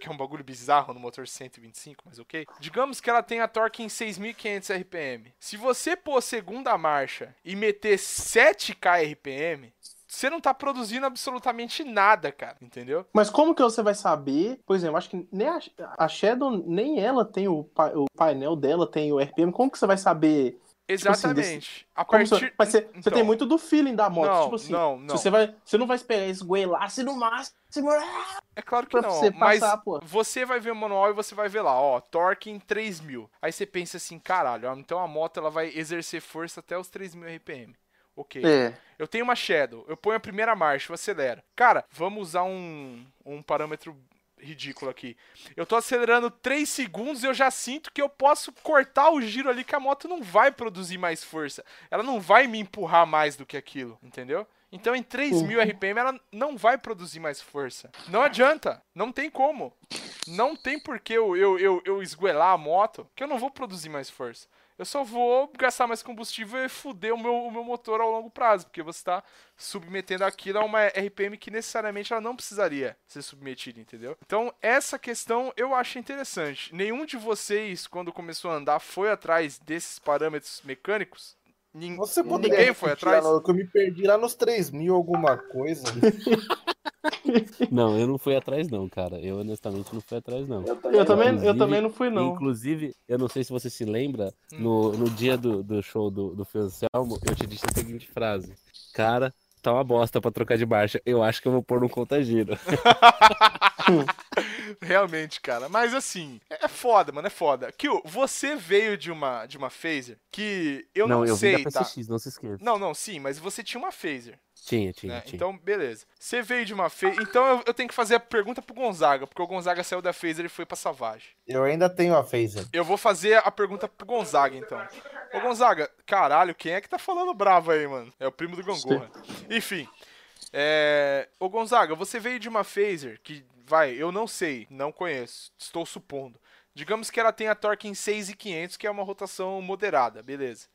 C: que é um bagulho bizarro no motor 125, mas ok. Digamos que ela tenha torque em 6.500 RPM. Se você pôr segunda marcha e meter 7k RPM, você não tá produzindo absolutamente nada, cara, entendeu?
F: Mas como que você vai saber? Por exemplo, acho que nem a, a Shadow, nem ela tem o, pa- o painel dela, tem o RPM. Como que você vai saber? Tipo assim,
C: Exatamente. A partir...
F: você, mas você, você
C: Então.
F: tem muito do feeling da moto.
C: Não,
F: tipo assim,
C: não, não.
F: você, vai, você não vai esperar esgoelar-se no máximo
C: É claro que não,
F: você
C: mas
F: passar, pô.
C: você vai ver o manual e você vai ver lá, ó, torque em 3000. Aí você pensa assim, caralho, então a moto ela vai exercer força até os 3000 RPM. Ok.
F: É.
C: Eu tenho uma Shadow, eu ponho a primeira marcha, eu acelero. Cara, vamos usar um, um parâmetro ridículo aqui. Eu tô acelerando 3 segundos e eu já sinto que eu posso cortar o giro ali que a moto não vai produzir mais força. Ela não vai me empurrar mais do que aquilo, entendeu? Então em 3000 RPM ela não vai produzir mais força. Não adianta, não tem como. Não tem por que eu, eu, eu, eu esguelar a moto, que eu não vou produzir mais força. Eu só vou gastar mais combustível e fuder o meu, o meu motor ao longo prazo, porque você está submetendo aquilo a uma RPM que necessariamente ela não precisaria ser submetida, entendeu? Então, essa questão eu acho interessante. Nenhum de vocês, quando começou a andar, foi atrás desses parâmetros mecânicos? Nin-
A: Você poderia
C: Ninguém foi atrás?
A: lá que eu me perdi lá nos 3 mil alguma coisa.
E: Não, eu não fui atrás, não, cara. Eu honestamente não fui atrás, não.
B: Eu também,
F: Eu também, eu também não fui, não.
E: Inclusive, eu não sei se você se lembra,
C: Hum.
E: no, no dia do, do show do, do Phil Anselmo, eu te disse a seguinte frase. Cara, tá uma bosta pra trocar de marcha. Eu acho que eu vou pôr no contagiro.
C: Realmente, cara. Mas assim, é foda, mano, é foda. Kill, você veio de uma, de uma phaser que eu não,
E: eu
C: sei, tá?
E: PCX, não se esqueça.
C: Não, não, sim, mas você tinha uma phaser.
E: Tinha, tinha,
C: né?
E: tinha.
C: Então, beleza. Você veio de uma Phaser. Então eu, eu tenho que fazer a pergunta pro Gonzaga, porque o Gonzaga saiu da Phaser e foi pra Savage.
A: Eu ainda tenho a Phaser.
C: Eu vou fazer a pergunta pro Gonzaga, então. Ô Gonzaga, caralho, quem é que tá falando bravo aí, mano? É o primo do Gongorra. Enfim. É... Ô Gonzaga, você veio de uma Phaser que, vai, eu não sei, não conheço, estou supondo. Digamos que ela tenha torque em 6,500, que é uma rotação moderada, beleza.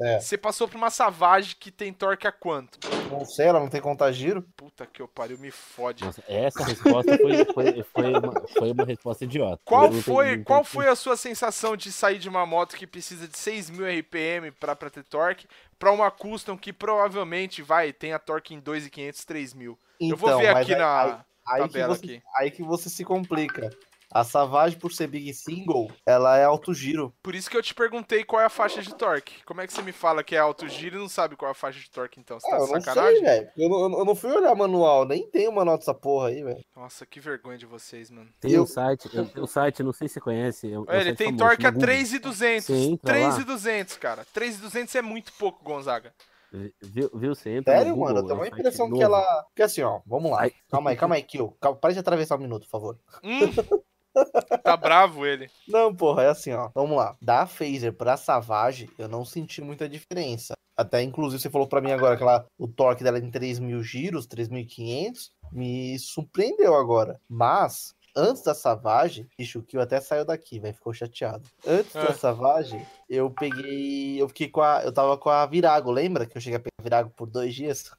A: É.
C: Você passou pra uma Savage que tem torque a quanto?
A: Não sei, ela não tem contagiro?
C: Puta que eu pariu, me fode.
E: Nossa, essa resposta foi, foi, foi, uma, foi uma resposta idiota.
C: Qual
E: Eu
C: foi, qual foi a sua sensação de sair de uma moto que precisa de 6.000 RPM pra, pra ter torque pra uma custom que provavelmente vai tenha torque em 2.500, 3.000? eu vou ver
A: Então, mas
C: aqui
A: aí-
C: na
A: aí- aí que
C: tabela
A: você-
C: aqui.
A: Aí que você se complica. A Savage, por ser big single, ela é alto giro.
C: Por isso que eu te perguntei qual é a faixa de torque. Como é que você me fala que é alto giro e não sabe qual é a faixa de torque então? Você
A: Ah,
C: tá
A: eu
C: de
A: não
C: sacanagem?
A: sei, velho. Eu, não- eu não fui olhar manual, nem tem o manual dessa porra aí, velho.
C: Nossa, que vergonha de vocês, mano.
E: Tem
A: Eu-
E: um site, eu tenho um site, eu não sei se você conhece. é um- é um
C: ele tem
E: famoso,
C: torque a
E: chama Google.
C: 3.200.
E: Você entra lá.
C: 3.200, cara. 3.200 é muito pouco, Gonzaga.
E: Viu, viu? Você entra
A: Sério,
E: Google,
A: mano? Eu
E: é
A: tenho
E: um
A: uma
E: site
A: impressão que
E: novo.
A: ela. Porque assim, ó, vamos lá.
E: Ai.
A: Calma aí, calma aí, Kill. Calma, Para de atravessar um minuto, por favor.
C: Hum, bravo ele.
A: Não, porra, é assim, ó. Vamos lá. Da Phaser pra Savage, eu não senti muita diferença. Até, inclusive, você falou pra mim agora que ela, o torque dela é em 3.000 giros, 3.500. Me surpreendeu agora. Mas, antes da Savage, bicho, o Kill até saiu daqui, velho. Ficou chateado. Antes
C: Ah.
A: da Savage, eu peguei... Eu fiquei com a... Eu tava com a Virago, lembra? Que eu cheguei a pegar a Virago por dois dias?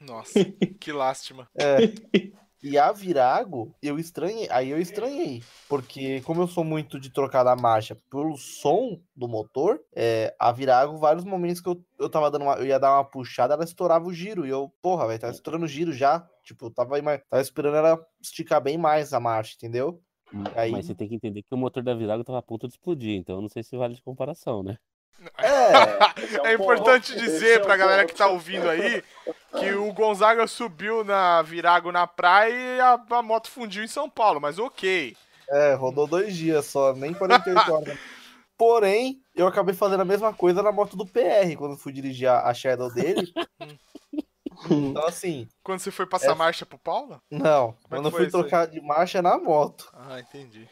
C: Nossa, que lástima.
A: É. E a Virago, eu estranhei. Aí eu estranhei. Porque, como eu sou muito de trocar da marcha pelo som do motor, é, a Virago, vários momentos que eu, eu tava dando uma. Eu ia dar uma puxada, ela estourava o giro. E eu, porra, velho, tava estourando o giro já. Tipo, eu tava, tava esperando ela esticar bem mais a marcha, entendeu? Aí-
E: Mas você tem que entender que o motor da Virago tava a ponto de explodir, então eu não sei se vale de comparação, né?
A: É.
B: um
C: É importante
B: ponto.
C: dizer
B: é
C: pra galera
B: ponto.
C: que tá ouvindo aí que o Gonzaga subiu na Virago na praia e a, a moto fundiu em São Paulo, mas ok.
A: É, rodou dois dias só, nem 48 horas. Porém, eu acabei fazendo a mesma coisa na moto do PR, quando fui dirigir a, a Shadow dele. então, assim,
C: Quando você foi passar
A: É.
C: marcha pro Paulo?
A: não.
C: que
A: Quando eu fui
C: isso aí?
A: trocar de marcha na moto.
C: Ah, entendi.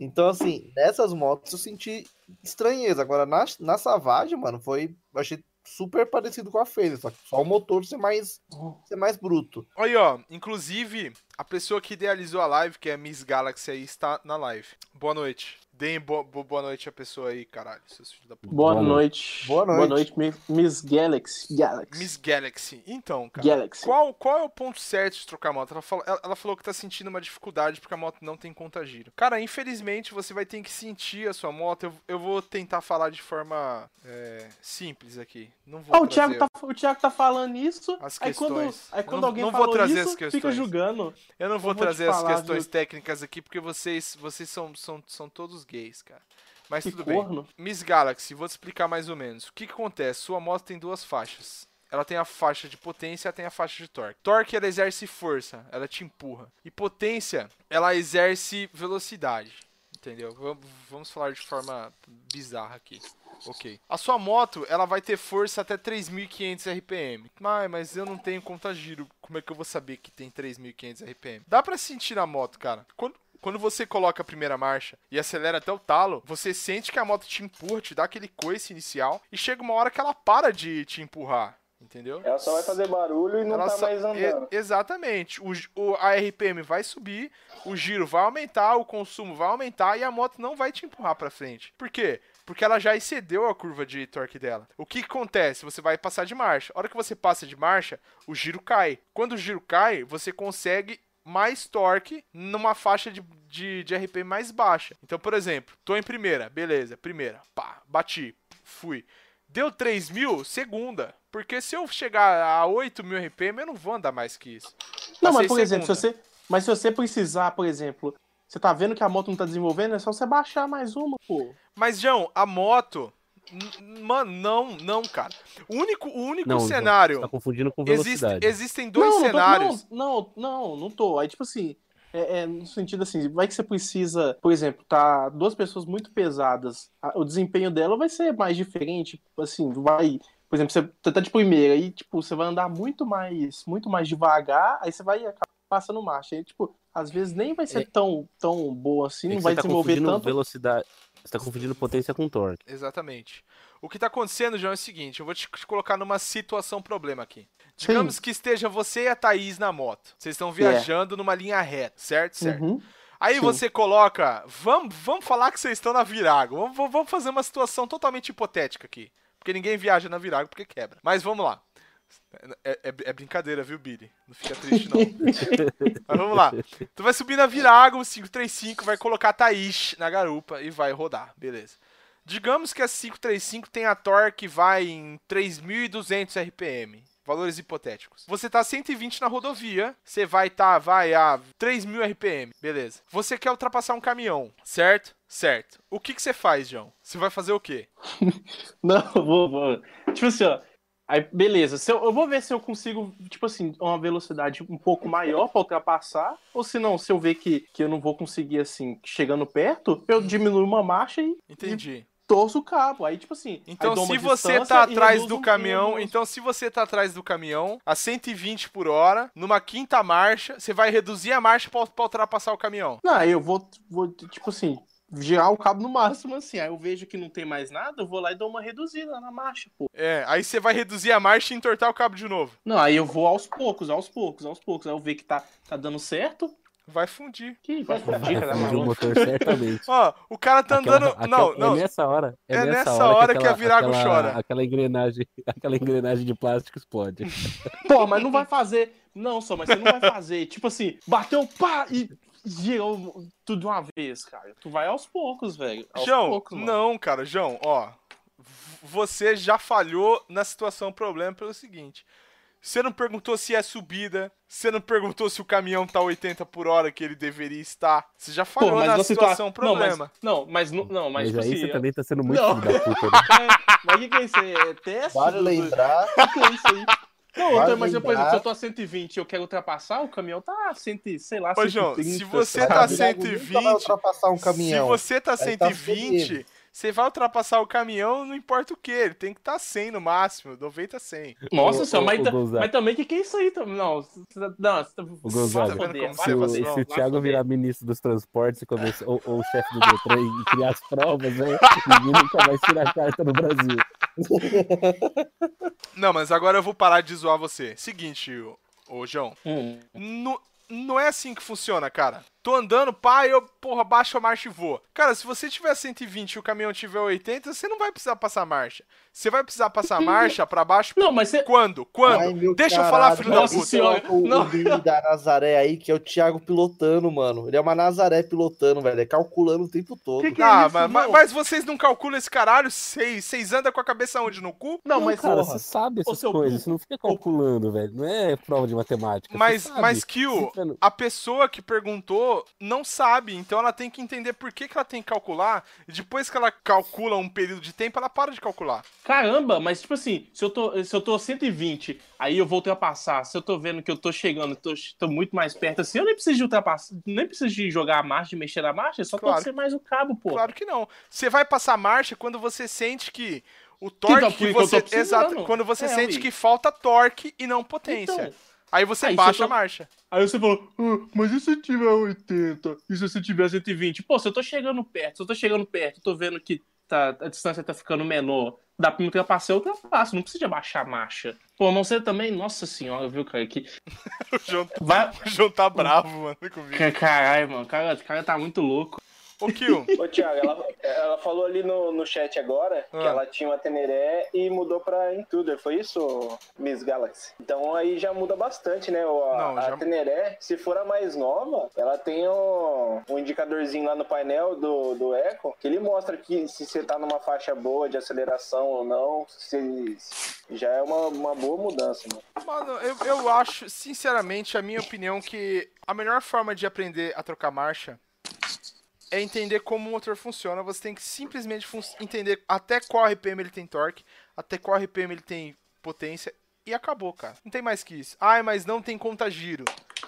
A: Então, assim, nessas motos eu senti estranheza. Agora, na, na Savage, mano, foi. Eu achei super parecido com a Phaser, só que só o motor ser mais, ser mais bruto.
C: Aí, ó, inclusive, a pessoa que idealizou a live, que é a Miss Galaxy aí, está na live. Boa noite. Deem bo- bo- boa noite à pessoa aí, caralho, seus filhos da puta.
D: Boa,
E: Boa
D: noite.
A: Boa
D: Boa
A: noite.
D: noite, Mi- Miss Galaxy. Galaxy.
C: Miss Galaxy. Então, cara,
D: Galaxy.
C: qual, qual é o ponto certo de trocar a moto? Ela falou, ela, ela falou que tá sentindo uma dificuldade porque a moto não tem conta-giro. Cara, infelizmente você vai ter que sentir a sua moto. Eu, eu vou tentar falar de forma é, simples aqui. Não vou
D: Ah, o Thiago, tá, o Thiago tá falando isso,
C: As
D: aí quando,
C: questões.
D: aí quando
C: Não-
D: alguém
C: não vou trazer
D: isso,
C: as
D: fica
C: questões.
D: julgando.
C: Eu não vou
D: vou te
C: trazer as questões
D: viu?
C: técnicas aqui porque vocês, vocês são, são, são todos gays, cara. Mas
D: Que
C: tudo bem.
D: corno.
C: Miss Galaxy, vou te explicar mais ou menos. O que, que acontece? Sua moto tem duas faixas. Ela tem a faixa de potência e tem a faixa de torque. Torque, ela exerce força, ela te empurra. E potência, ela exerce velocidade. Entendeu? Vam- Vamos falar de forma bizarra aqui. Ok. A sua moto, ela vai ter força até 3.500 RPM. Mas, mas eu não tenho conta giro. Como é que eu vou saber que tem 3.500 RPM? Dá pra sentir na moto, cara. Quando, quando você coloca a primeira marcha e acelera até o talo, você sente que a moto te empurra, te dá aquele coice inicial. E chega uma hora que ela para de te empurrar. Entendeu?
B: Ela só vai fazer barulho e não
C: Ela
B: tá
C: só-
B: mais andando.
C: e- exatamente. O, o- a RPM vai subir, o giro vai aumentar, o consumo vai aumentar e a moto não vai te empurrar pra frente. Por quê? Porque ela já excedeu a curva de torque dela. O que, acontece? Você vai passar de marcha. A hora que você passa de marcha, o giro cai. Quando o giro cai, você consegue mais torque numa faixa de, de, de RPM mais baixa. Então, por exemplo, tô em primeira, beleza, primeira, pá, bati, fui. Deu 3 mil, segunda. Porque se eu chegar a 8 mil RPM, eu não vou andar mais que isso.
D: Não,
C: Passei
D: mas por exemplo, se
C: segunda.
D: você, mas se você precisar, por exemplo, você tá vendo que a moto não tá desenvolvendo, é só você baixar mais uma, pô.
C: Mas, João, a moto. Mano, não, não, cara. O único, o único
E: Não, João,
C: cenário.
E: Você tá confundindo com
C: existe-
E: velocidade.
C: existem dois
D: não, não tô-
C: cenários.
D: não, não, não, não tô. Aí, tipo assim, é, é no sentido assim, vai que você precisa, por exemplo, tá duas pessoas muito pesadas, a- o desempenho dela vai ser mais diferente, tipo assim, vai, por exemplo, você tá de primeira e, tipo, você vai andar muito mais, muito mais devagar, aí você vai acabar passando marcha. Aí, tipo, às vezes nem vai ser
E: É-
D: tão, tão boa assim,
E: É
D: não vai
E: tá
D: desenvolver tanto.
E: velocidade. Você tá confundindo potência com torque.
C: Exatamente. O que tá acontecendo, João, é o seguinte: eu vou te colocar numa situação problema aqui. Digamos que esteja você e a Thaís na moto. Vocês estão viajando numa linha reta, certo? Certo.
D: Uhum.
C: Aí
D: Sim.
C: você coloca. Vamos, vamos falar que vocês estão na Virago. Vamos- vamos fazer uma situação totalmente hipotética aqui. Porque ninguém viaja na Virago porque quebra. Mas vamos lá. É, é- é brincadeira, viu, Billy? Não fica triste, não. Mas vamos lá. Tu vai subir na Virago 535, vai colocar a Thaís na garupa e vai rodar. Beleza. Digamos que a 535 tem a torque vai em 3.200 RPM. Valores hipotéticos. Você tá 120 na rodovia, você vai tá, vai a 3.000 RPM, beleza. Você quer ultrapassar um caminhão, certo? Certo. O que que você faz, João? Você vai fazer o quê?
D: Não, vou, vou. Tipo assim, ó. Aí, beleza. Se eu, eu vou ver se eu consigo, tipo assim, uma velocidade um pouco maior pra ultrapassar. Ou se não, se eu ver que, que eu não vou conseguir, assim, chegando perto, eu diminuo uma marcha e
C: Entendi.
D: torço o cabo. Aí, tipo assim.
C: Então, se você tá
D: e
C: atrás do
D: um-
C: caminhão,
D: reduzo-
C: então se você tá atrás do caminhão a 120 por hora, numa quinta marcha, você vai reduzir a marcha pra, pra ultrapassar o caminhão.
D: Não, eu vou, vou, tipo assim, girar o cabo no máximo, assim. Aí eu vejo que não tem mais nada, eu vou lá e dou uma reduzida na marcha, pô.
C: É, aí você vai reduzir a marcha e entortar o cabo de novo.
D: Não, aí eu vou aos poucos, aos poucos, aos poucos. Aí eu ver que tá, tá dando certo.
C: Vai fundir.
D: Que vai fundir,
E: Vai
D: cara.
E: fundir o
D: maluco.
E: motor certamente.
C: Ó, o cara tá
E: Aquela-
C: andando.
E: aquela-
C: não, não.
E: É nessa hora. É,
C: É
E: nessa,
C: nessa
E: hora,
C: hora que
E: aquela,
C: a Virago chora.
E: Aquela engrenagem, aquela engrenagem de plástico explode.
D: Pô, mas não vai fazer. Não, só, mas você não vai fazer. tipo assim, bateu, pá, e girou tudo de uma vez, cara. Tu vai aos poucos, velho. Aos
C: João,
D: poucos,
C: não, cara, João, ó. Você já falhou na situação problema pelo seguinte. Você não perguntou se é subida, você não perguntou se o caminhão tá 80 por hora que ele deveria estar. Você já
D: Pô,
C: falhou
D: mas
C: na situação
D: tá...
C: problema.
D: Não, mas não, mas, não, mas,
E: Mas,
D: tipo
E: aí
D: assim,
E: você também tá sendo muito
D: Não.
E: da puta, né?
D: é, mas o que, que é isso? aí? É teste?
A: Vale
D: do-
A: lembrar,
D: O que, que é isso aí? Não, mas eu, por
A: lembrar-
D: exemplo, se eu tô a 120 e eu quero ultrapassar, o caminhão tá a 100, sei lá,
C: Ô, João,
D: 130,
C: se você
D: sabe?
C: tá
A: a Virago
C: 120,
A: nunca vai ultrapassar um caminhão.
C: Se você tá
A: tá
C: 120,
A: fodido.
C: você vai ultrapassar o caminhão, não importa o que, ele tem que estar tá 100 no máximo, 90 100.
D: Nossa senhora, mas,
E: Gonzaga.
D: mas também o que, que é isso aí? Não, você tá- não, você tá-
E: Gonzaga.
C: Tá você
E: Se o, se o Thiago virar ministro dos transportes começar, ou, ou chefe do Detran e criar as provas, né? Ninguém nunca vai tirar a carta no Brasil.
C: Não, mas agora eu vou parar de zoar você. Seguinte, ô, ô João.
D: Hum.
C: Não, não é assim que funciona, cara. Tô andando, pá, eu, porra, baixo a marcha e vou. Cara, se você tiver 120 e o caminhão tiver 80, você não vai precisar passar marcha. Você vai precisar passar marcha pra baixo
D: Não, mas você.
C: quando? Quando?
A: Ai,
C: Deixa eu
A: caralho,
C: falar, filho da puta.
D: senhora.
A: O,
D: Não.
A: o da Nazaré aí, que é o Thiago pilotando, mano. Ele é uma Nazaré pilotando, velho. É calculando o tempo todo.
F: Que que-
C: Ah,
F: isso,
C: mas, mas-
F: não?
C: mas vocês não calculam esse caralho? Vocês vocês andam com a cabeça onde? No cu?
F: Não, mas
E: cara,
F: porra.
E: você sabe essas
F: seu
E: coisas, você não fica calculando, velho. Não é prova de matemática.
C: Mas, mas Kill, a pessoa que perguntou não sabe, então ela tem que entender por que, que ela tem que calcular. E depois que ela calcula um período de tempo, ela para de calcular.
D: Caramba, mas tipo assim, se eu tô, se eu tô 120, aí eu vou ultrapassar. Se eu tô vendo que eu tô chegando, tô, tô muito mais perto assim, eu nem preciso de ultrapassar, nem preciso de jogar a marcha, de mexer na marcha, é só
C: Claro.
D: torcer mais o cabo, pô.
C: Claro que não. Você vai passar marcha quando você sente que o torque
D: Então,
C: que
D: que
C: você. Exato. Quando você
D: É,
C: sente que falta torque e não potência.
D: Então,
C: Aí você
D: Aí
C: baixa
D: você
C: a
D: só-
C: marcha.
D: Aí você falou, "Ah, mas e se tiver 80? E se você tiver 120? Pô, se eu tô chegando perto, se eu tô chegando perto, eu tô vendo que tá, a distância tá ficando menor, dá pra me ultrapassar, eu ultrapasso, não precisa de abaixar a marcha. Pô, não sei também, nossa senhora, viu, cara, que...
C: O João,
D: Vai...
C: o João tá bravo, mano, comigo.
D: Ca- Caralho, mano, cara, o cara tá muito louco.
C: Ô, Kill,
B: Ô, Thiago, ela, ela falou ali no, no chat agora que
C: Ah.
B: ela tinha uma Teneré e mudou pra Intruder, foi isso, Miss Galaxy? Então aí já muda bastante, né? O- A,
C: Não,
B: a
C: já-
B: Teneré, se for a mais nova, ela tem um, um indicadorzinho lá no painel do, do Echo que ele mostra que se você tá numa faixa boa de aceleração ou não, se, já é uma, uma boa mudança, mano.
C: mano, eu, eu acho, sinceramente, a minha opinião, que a melhor forma de aprender a trocar marcha é entender como o motor funciona. Você tem que simplesmente entender até qual RPM ele tem torque, até qual RPM ele tem potência e acabou, cara. Não tem mais que isso. Ai, mas não tem conta giro.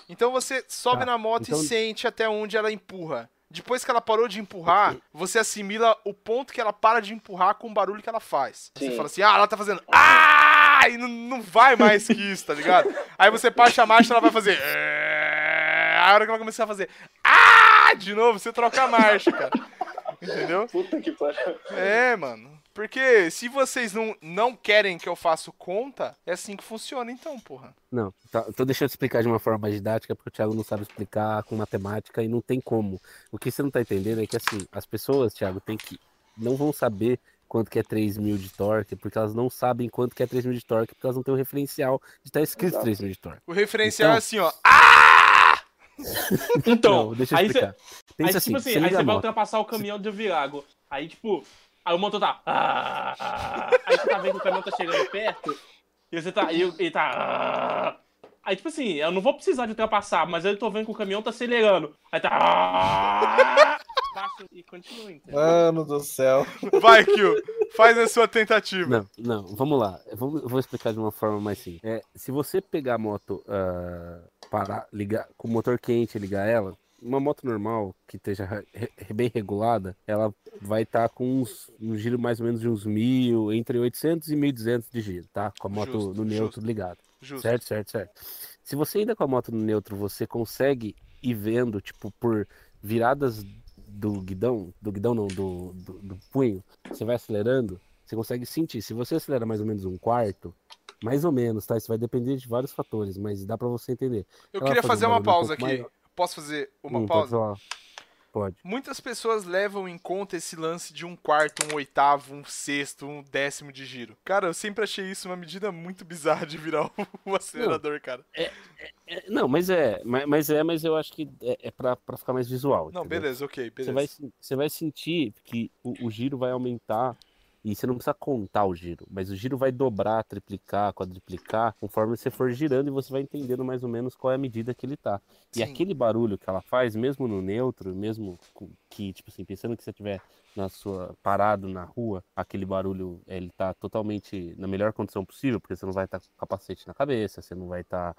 C: Então você sobe
E: Tá,
C: na moto
E: então-
C: e sente até onde ela empurra. Depois que ela parou de empurrar, você assimila o ponto que ela para de empurrar com o barulho que ela faz. Você
B: Sim.
C: fala assim, ah, ela tá fazendo. Ah! E não, não vai mais que isso, tá ligado? Aí você baixa a marcha ela vai fazer. "É". A hora que ela começar a fazer. Ah! De novo, você troca a marcha, cara. Entendeu?
B: Puta que pariu.
C: É, mano. Porque se vocês não, não querem que eu faça conta, é assim que funciona, então, porra.
E: Não, tá, então deixa eu explicar de uma forma mais didática, porque o Thiago não sabe explicar com matemática e não tem como. O que você não tá entendendo é que, assim, as pessoas, Thiago, tem que. não vão saber quanto que é 3 mil de torque, porque elas não sabem quanto que é 3 mil de torque, porque elas não têm o referencial de estar escrito
B: Exato.
E: 3 mil de torque.
C: O referencial
E: Então-
C: é assim, ó. Ah!
D: Então,
E: Não, deixa eu
D: aí
E: explicar. Pensa
D: aí,
E: assim,
D: tipo assim,
E: você
D: aí você
E: a
D: vai ultrapassar o caminhão de Virago. Aí, tipo, aí o motor tá. "Ah, ah". Aí você tá vendo que o caminhão tá chegando perto. E você tá. E ele tá. "Ah". Aí, tipo assim, eu não vou precisar de ultrapassar, mas eu tô vendo que o caminhão tá acelerando. Aí tá. "Ah". Baixa e continua, entendeu?
A: Mano do céu.
C: Vai, Kyo. Faz a sua tentativa.
E: Não, não, vamos lá. Eu vou, vou explicar de uma forma mais simples. É, se você pegar a moto, ah, parar, ligar, com o motor quente ligar ela, uma moto normal, que esteja re- bem regulada, ela vai estar com uns, um giro mais ou menos de uns mil, entre 800 e 1.200 de giro, tá? Com a moto
C: Justo,
E: no neutro
C: justo.
E: ligada.
C: Justo.
E: Certo, certo, certo. Se você ainda com a moto no neutro, você consegue ir vendo, tipo, por viradas do guidão, do guidão não, do, do, do punho, você vai acelerando, você consegue sentir. Se você acelera mais ou menos um quarto, mais ou menos, tá? Isso vai depender de vários fatores, mas dá pra você entender.
C: Eu
E: Ela
C: queria
E: faz um
C: fazer uma
E: um
C: pausa
E: pouco
C: aqui.
E: maior.
C: Posso fazer uma
E: Hum, pode
C: pausa?
E: falar. Pode.
C: Muitas pessoas levam em conta esse lance de um quarto, um oitavo, um sexto, um décimo de giro. Cara, eu sempre achei isso uma medida muito bizarra de virar o acelerador, cara.
E: É, não, mas é, mas, mas é, mas eu acho que é, é pra, pra ficar mais visual.
C: Não,
E: entendeu?
C: beleza, ok,
E: Você
C: beleza.
E: vai, sen- você vai sentir que o, o giro vai aumentar e você não precisa contar o giro, mas o giro vai dobrar, triplicar, quadriplicar conforme você for girando e você vai entendendo mais ou menos qual é a medida que ele tá. E
C: Sim.
E: aquele barulho que ela faz, mesmo no neutro, mesmo que, tipo assim, pensando que você estiver na sua parado na rua, aquele barulho ele tá totalmente na melhor condição possível, porque você não vai estar com capacete na cabeça, você não vai estar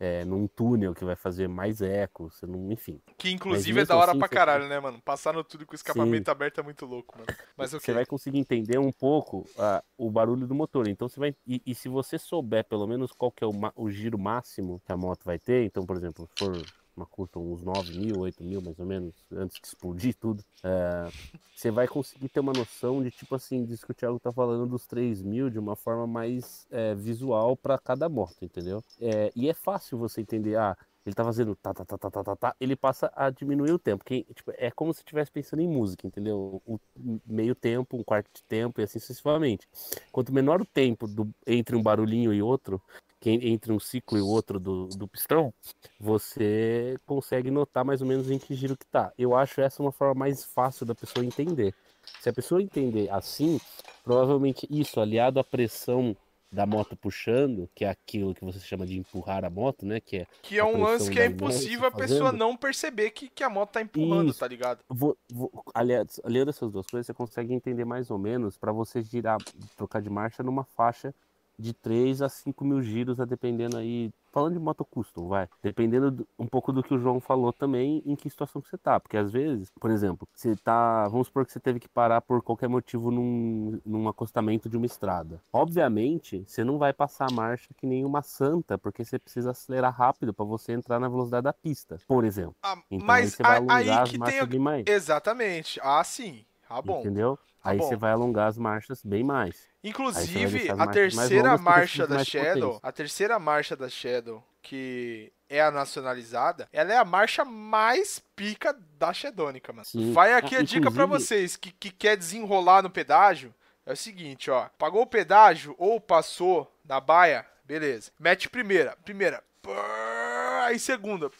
E: é, num túnel que vai fazer mais eco, você não, enfim.
C: Que inclusive é da hora
E: assim,
C: pra
E: você-
C: caralho, né, mano? Passar no tudo com o escapamento
E: Sim.
C: aberto é muito louco, mano. Mas
E: Você
C: ok.
E: vai conseguir entender um pouco ah, o barulho do motor. Então você vai. E, e se você souber pelo menos qual que é o, ma- o giro máximo que a moto vai ter, então, por exemplo, se for uma custom uns 9 mil, 8 mil mais ou menos, antes de explodir tudo, é, você vai conseguir ter uma noção de tipo assim, disso que o Thiago tá falando dos 3 mil de uma forma mais é, visual para cada moto, entendeu? É, e é fácil você entender, ah, ele tá fazendo tá, tá, tá, tá, tá, tá, tá, ele passa a diminuir o tempo. Que, tipo, é como se estivesse pensando em música, entendeu? O meio tempo, um quarto de tempo e assim sucessivamente. Quanto menor o tempo do, entre um barulhinho e outro, que entre um ciclo e outro do, do pistão, você consegue notar mais ou menos em que giro que tá. Eu acho essa uma forma mais fácil da pessoa entender. Se a pessoa entender assim, provavelmente isso, aliado à pressão da moto puxando, que é aquilo que você chama de empurrar a moto, né? Que é,
C: que é um lance que é impossível a pessoa não perceber que, que a moto tá empurrando, Isso. tá ligado?
E: Vou, vou, aliás, aliando essas duas coisas, você consegue entender mais ou menos para você girar, trocar de marcha numa faixa de 3 a 5 mil giros, a dependendo aí. Falando de moto custom, vai. Dependendo do, um pouco do que o João falou também, em que situação que você tá. Porque às vezes, por exemplo, você tá. Vamos supor que você teve que parar por qualquer motivo num, num acostamento de uma estrada. Obviamente, você não vai passar a marcha que nem uma santa, porque você precisa acelerar rápido para você entrar na velocidade da pista, por exemplo.
C: Ah, então, mas aí, você vai alongar as tem. Mais. Exatamente. Ah, sim. Ah, bom.
E: Entendeu? Tá aí você vai alongar as marchas bem mais.
C: Inclusive, a terceira marcha da Shadow, potência. a terceira marcha da Shadow, que é a nacionalizada, ela é a marcha mais pica da Shadônica, mano. Sim. Vai aqui a dica para vocês que, que quer desenrolar no pedágio. É o seguinte, ó. Pagou o pedágio ou passou na baia, beleza. Mete primeira. Primeira. Aí segunda.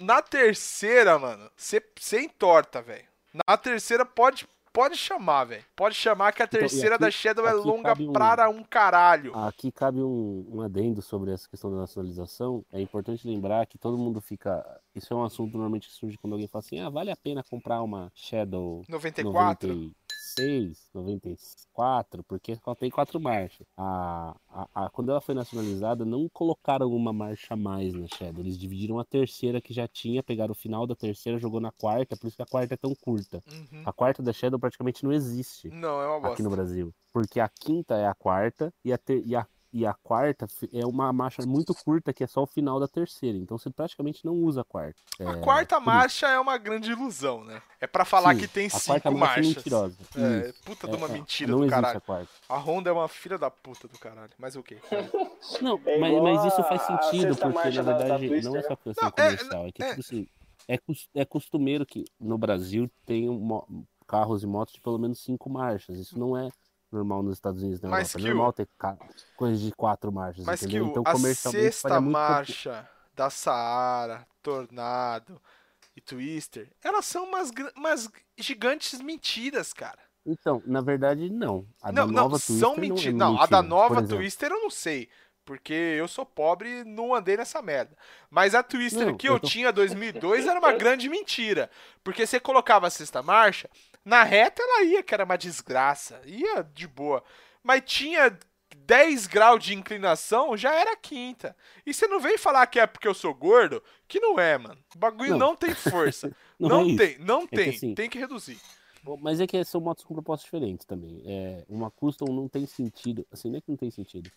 C: Na terceira, mano, você entorta, velho. Na terceira pode pode chamar, velho. Pode chamar que a então, terceira então, aqui, da Shadow é longa um, para um caralho.
E: Aqui cabe um, um adendo sobre essa questão da nacionalização. É importante lembrar que todo mundo fica. Isso é um assunto normalmente que surge quando alguém fala assim: ah, vale a pena comprar uma Shadow
C: 94?
E: 90... 96, 94, porque só tem quatro marchas. A, a, a, quando ela foi nacionalizada, não colocaram uma marcha a mais na Shadow. Eles dividiram a terceira que já tinha, pegaram o final da terceira, jogou na quarta, por isso que a quarta é tão curta. Uhum. A quarta da Shadow praticamente não existe.
C: Não, é uma bosta.
E: Aqui no Brasil. Porque a quinta é a quarta e a, ter, e a e a quarta é uma marcha muito curta, que é só o final da terceira. Então você praticamente não usa a quarta.
C: É, a quarta marcha é uma grande ilusão, né? É para falar Sim, que tem cinco marchas. É mentirosa. É, puta é, de uma é, mentira do caralho. A, a, Honda é uma filha da puta do caralho. Mas o quê?
E: não, é mas, mas, isso faz sentido, porque na verdade da, da não é só questão não, é, comercial. É, que, tipo assim, é, é costumeiro que no Brasil tem carros e motos de pelo menos cinco marchas. Isso não é normal nos Estados Unidos na Mas Europa. É normal ter coisas de quatro marchas,
C: Mas
E: entendeu?
C: Que então, comercialmente, a sexta marcha da Saara, Tornado e Twister, elas são umas, umas gigantes mentiras, cara.
E: Então, na verdade, não. A não, da nova não, Twister
C: são menti não, é não, a da nova Twister eu não sei. Porque eu sou pobre e não andei nessa merda. Mas a Twister não, que eu, eu tô... tinha 2002 era uma grande mentira. Porque você colocava a sexta marcha, na reta ela ia, que era uma desgraça. Ia de boa. Mas tinha 10 graus de inclinação, já era quinta. E você não vem falar que é porque eu sou gordo, que não é, mano. O bagulho não, não tem força. não, não é tem, não é tem. Que, assim, tem que reduzir.
E: Mas é que são motos com propostas diferentes também. É, uma custom não tem sentido. Assim, não é que não tem sentido.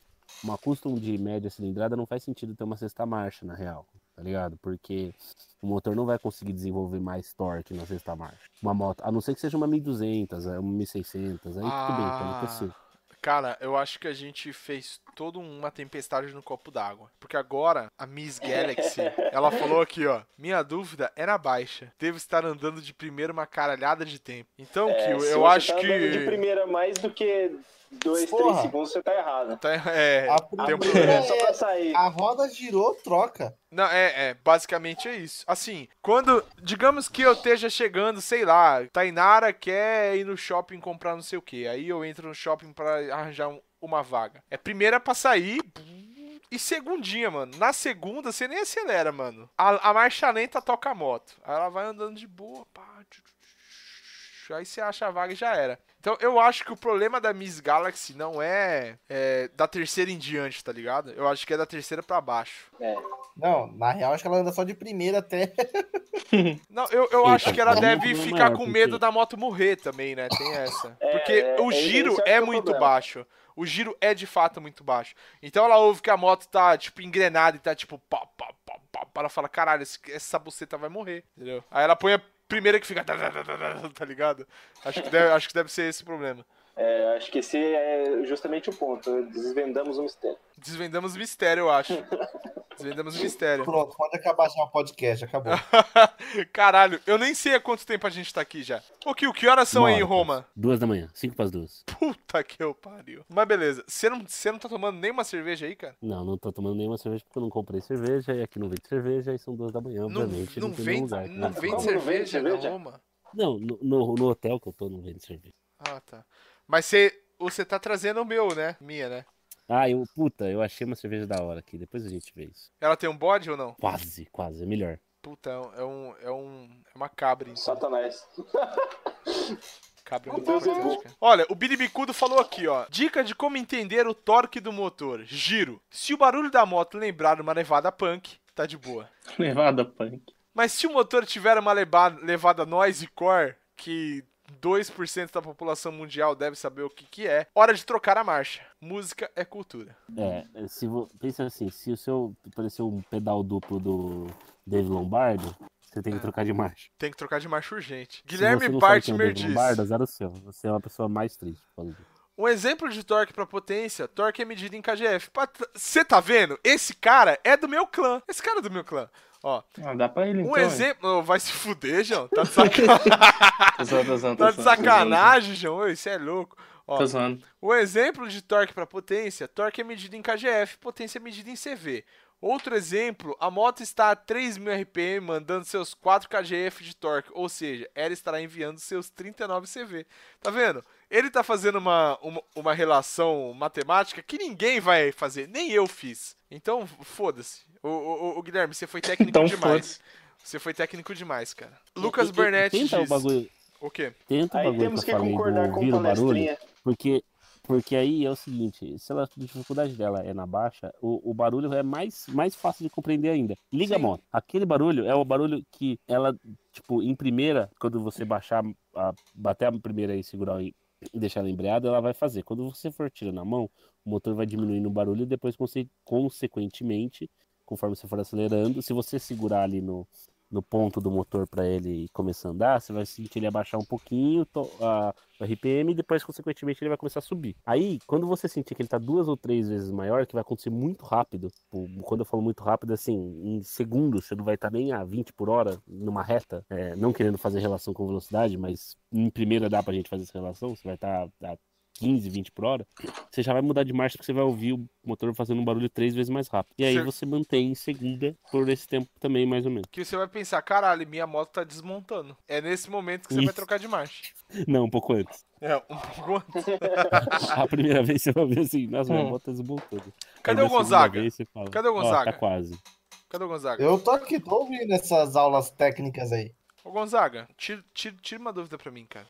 E: Uma custom de média cilindrada não faz sentido ter uma sexta marcha, na real tá ligado? Porque o motor não vai conseguir desenvolver mais torque na sexta marcha. Uma moto, a não ser que seja uma 1200, é uma 1600, aí ah, tudo bem, pode ser.
C: Cara, eu acho que a gente fez toda uma tempestade no copo d'água. Porque agora a Miss Galaxy, ela falou aqui, ó. Minha dúvida é na baixa. Devo estar andando de primeira uma caralhada de tempo. Então, é, que eu acho tá que.
B: de primeira mais do que dois, Porra. três segundos, você tá errado.
C: Tá, é,
A: a tem um problema. É só pra sair. A roda girou, troca.
C: Não, é, é, basicamente é isso. Assim, quando, digamos que eu esteja chegando, sei lá, Tainara quer ir no shopping comprar não sei o que, aí eu entro no shopping para arranjar um, uma vaga. É primeira pra sair, e segundinha, mano. Na segunda, você nem acelera, mano. A, a marcha lenta toca a moto. Aí ela vai andando de boa, pá. Aí você acha a vaga e já era. Então eu acho que o problema da Miss Galaxy não é, é, da terceira em diante, tá ligado? Eu acho que é da terceira para baixo.
A: É. Não, na real acho que ela anda só de primeira até.
C: não, eu, eu acho que ela deve ficar com medo da moto morrer também, né? Tem essa. É, Porque é, o é, giro é, é muito baixo. O giro é de fato muito baixo. Então ela ouve que a moto tá, tipo, engrenada e tá tipo. Pá, pá, pá, pá, ela falar, caralho, essa buceta vai morrer, entendeu? Aí ela põe a primeira que fica, tá ligado? Acho que deve, acho que deve ser esse o problema.
B: É, acho que esse é justamente o ponto. Desvendamos o mistério.
C: Desvendamos o mistério, eu acho. Desvendamos o mistério.
A: Pronto, pode acabar já o podcast, acabou.
C: Caralho, eu nem sei há quanto tempo a gente tá aqui já. Ô, Kio, que horas são
E: Uma
C: aí em Roma?
E: Duas da manhã, cinco pras duas.
C: Puta que eu pariu. Mas beleza, você não, você não tá tomando nenhuma cerveja aí, cara?
E: Não, não tô tomando nenhuma cerveja porque eu não comprei cerveja e aqui não vende cerveja e são duas da manhã,
C: Não,
E: obviamente.
C: não, vem,
E: lugar
C: não
E: vende
C: vem
B: Como não vende
C: cerveja
B: cerveja?
C: Roma?
E: Não, no, no, no hotel que eu tô não vende cerveja.
C: Ah, tá. Mas você, você tá trazendo o meu, né? Minha, né?
E: Ah, eu, puta, eu achei uma cerveja da hora aqui, depois a gente vê isso.
C: Ela tem um bode ou não?
E: Quase, quase, é melhor.
C: Puta, é um. É, um, é uma cabra, então.
B: Satanás.
C: Cabra é muito
B: é
C: cara. Olha, o Billy Bicudo falou aqui, ó. Dica de como entender o torque do motor. Giro. Se o barulho da moto lembrar uma levada punk, tá de boa.
D: Levada punk.
C: Mas se o motor tiver uma leba- levada noise core, que 2% da população mundial deve saber o que, que é, hora de trocar a marcha. Música é cultura.
E: É, se vo, pensa assim, se o seu parecer um pedal duplo do Dave Lombardo, você tem que trocar de marcha.
C: Tem que trocar de marcha urgente. Guilherme
E: quem é
C: diz.
E: Lombardo, azar o seu. Você é uma pessoa mais triste.
C: Um exemplo de torque pra potência, torque é medido em KGF. Você tá vendo? Esse cara é do meu clã. Esse cara é do meu clã. Ó,
D: Ah, dá pra ele
C: um
D: então. hein?
C: exemplo. Ô, Vai se fuder, João. Tá de sacanagem.
D: Tô zoando, tô zoando, tô
C: tá de sacanagem, João. Isso é louco. Ó,
D: Tô zoando.
C: O exemplo de torque para potência, torque é medido em KGF, potência é medida em CV. Outro exemplo, a moto está a 3.000 RPM mandando seus 4 KGF de torque, ou seja, ela estará enviando seus 39 CV. Tá vendo? Ele tá fazendo uma, uma, uma relação matemática que ninguém vai fazer, nem eu fiz. Então, foda-se. O, o, o Guilherme, você foi técnico
D: Então
C: demais.
D: foda-se.
C: Você foi técnico demais, cara. Lucas
E: E- e-
C: Burnett
E: Tenta
C: diz...
E: o bagulho,
C: O quê?
E: tenta o
B: Aí
E: bagulho
B: temos
E: que
B: que concordar com o palestrinha.
E: Porque, porque aí é o seguinte, se ela, a dificuldade dela é na baixa, o, o barulho é mais, mais fácil de compreender ainda. Liga a
C: Sim.
E: moto. Aquele barulho é o barulho que ela, tipo, em primeira, quando você baixar, a, bater a primeira e segurar e deixar ela embreada, ela vai fazer. Quando você for tirando na mão, o motor vai diminuindo o barulho e depois, conse- consequentemente, conforme você for acelerando, se você segurar ali no, no ponto do motor para ele começar a andar, você vai sentir ele abaixar um pouquinho a, RPM e depois, consequentemente, ele vai começar a subir. Aí, quando você sentir que ele tá duas ou três vezes maior, que vai acontecer muito rápido, quando eu falo muito rápido, assim, em segundos, você não vai estar nem a 20 por hora numa reta, é, não querendo fazer relação com velocidade, mas em primeira dá pra gente fazer essa relação, você vai estar a 15, 20 por hora, você já vai mudar de marcha porque você vai ouvir o motor fazendo um barulho três vezes mais rápido. E aí
C: Cer-
E: você mantém em segunda por esse tempo também, mais ou menos.
C: Que você vai pensar, caralho, minha moto tá desmontando. É nesse momento que você vai
E: Isso.
C: trocar de marcha.
E: Não, um pouco antes.
C: É, um pouco antes.
E: A primeira vez você vai ver assim, nossa, minha
D: Hum.
E: moto tá desmontando.
C: Cadê
E: Aí
C: o Gonzaga?
E: vez você fala,
C: Cadê o
E: "Ó,
C: Gonzaga?"
E: tá quase.
C: Cadê o Gonzaga?
A: Eu tô aqui, tô ouvindo essas aulas técnicas aí.
C: Ô Gonzaga, tira, tira, tira uma dúvida pra mim, cara.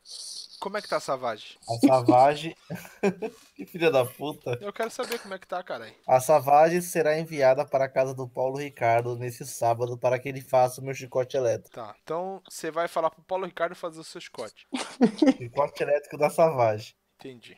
C: Como é que tá a Savage?
A: A Savage. que filha da puta.
C: Eu quero saber como é que tá, caralho.
A: A Savage será enviada para a casa do Paulo Ricardo nesse sábado para que ele faça o meu chicote elétrico.
C: Tá, então você vai falar pro Paulo Ricardo fazer o seu chicote.
A: Chicote elétrico da Savage.
C: Entendi.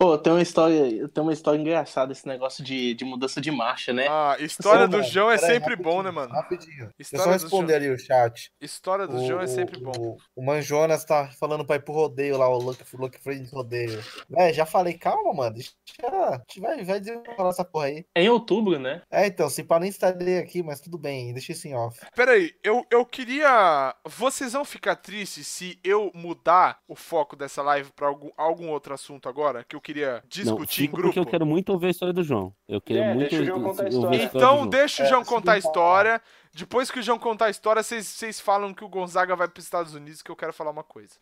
F: Ô, tem uma história, tem uma história engraçada esse negócio de, de mudança de marcha, né?
C: Ah, história do
A: mano,
C: João é sempre bom, né, mano?
A: Rapidinho. Deixa eu
C: História
A: só responder ali o chat.
C: História do
A: O,
C: João é sempre bom.
A: o, o Manjonas tá falando pra ir pro rodeio lá, o Lucky, Lucky Friends rodeio. Véi, já falei, calma, mano. Deixa. A gente vai, vai desenrolar essa porra aí.
D: É em outubro, né?
A: É, então, se pá, nem estarei aqui, mas tudo bem, deixa isso em off.
C: Pera aí, eu, eu queria. Vocês vão ficar tristes se eu mudar o foco dessa live pra algum, algum outro assunto agora? Que eu queria
E: Não,
C: discutir em
E: fico
C: grupo?
E: porque eu quero muito ouvir a história do João. Eu quero
B: É,
E: muito
B: deixa o João contar a
E: ouvir do
C: Então deixa o
A: É,
C: João
A: se
C: contar a
A: não
C: história. Depois que o João contar a história, vocês- falam que o Gonzaga vai pros Estados Unidos que eu quero falar uma coisa.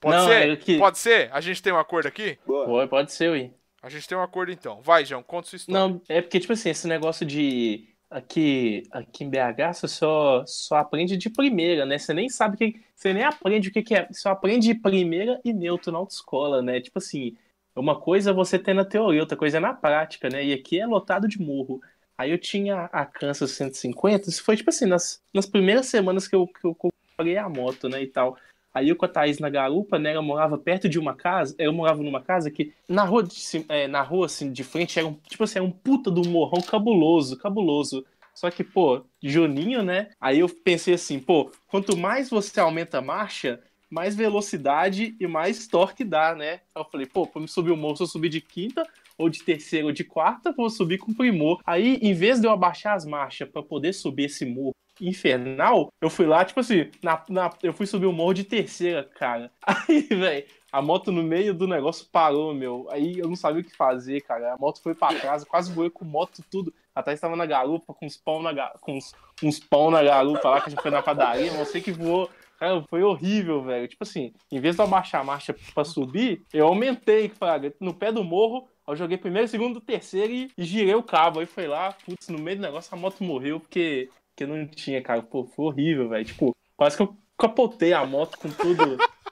C: Pode
D: Não,
C: ser?
D: é que-
C: Pode ser? A gente tem um acordo aqui?
B: Boa.
D: Pô, pode ser, ui.
C: A gente tem um acordo então. Vai, João, conta sua história.
D: Não, é porque, tipo assim, esse negócio de. Aqui, aqui em BH, você só, só aprende de primeira, né? Você nem sabe o que. Você nem aprende o que, que é. Você só aprende primeira e neutro na autoescola, né? Tipo assim, uma coisa é você ter na teoria, outra coisa é na prática, né? E aqui é lotado de morro. Aí eu tinha a Kansas 150, isso foi tipo assim, nas, nas primeiras semanas que eu, que eu comprei a moto, né, e tal. Aí eu com a Thaís na garupa, né, ela morava perto de uma casa, eu morava numa casa que na rua, de, é, na rua assim, de frente era um, tipo assim, era um puta do morrão cabuloso, cabuloso. Só que, pô, Juninho, né? Aí eu pensei assim, pô, quanto mais você aumenta a marcha, mais velocidade e mais torque dá, né? Eu falei, pô, pra me subir o morro, se eu subir de quinta, ou de terceira ou de quarta, vou subir com primor. Aí, em vez de eu abaixar as marchas para poder subir esse morro infernal, eu fui lá, tipo assim, na, na, eu fui subir o morro de terceira, cara. Aí, velho, a moto no meio do negócio parou, meu. Aí eu não sabia o que fazer, cara. A moto foi pra trás, quase voei com moto tudo. Até estava na garupa, com uns pão na, com uns, uns pão na garupa lá, que a gente foi na padaria. Mas sei que voou. Cara, foi horrível, velho. Tipo assim, em vez de abaixar a marcha pra subir, eu aumentei, cara, no pé do morro. Eu joguei primeiro, segundo, terceiro e, e girei o cabo. Aí foi lá, putz, no meio do negócio a moto morreu porque, porque não tinha, cara. Pô, foi horrível, velho. Tipo, quase que eu capotei a moto com tudo.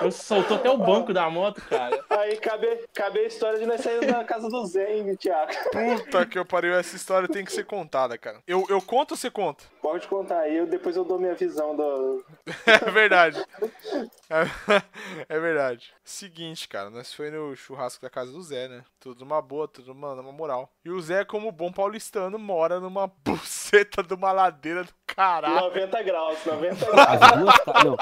D: Eu soltou até o banco da moto, cara.
B: Aí cabe, cabe a história de nós sair da casa do Zé, hein, Thiago?
C: Puta que eu pariu, essa história tem que ser contada, cara. Eu, eu conto ou você conta?
B: Pode contar aí, eu, depois eu dou minha visão do.
C: É verdade. É, é verdade. Seguinte, cara, nós foi no churrasco da casa do Zé, né? Tudo numa boa, tudo numa, numa moral. E o Zé, como bom paulistano, mora numa buceta de uma ladeira do caralho.
B: 90 graus, 90 graus.
E: As duas ca- não.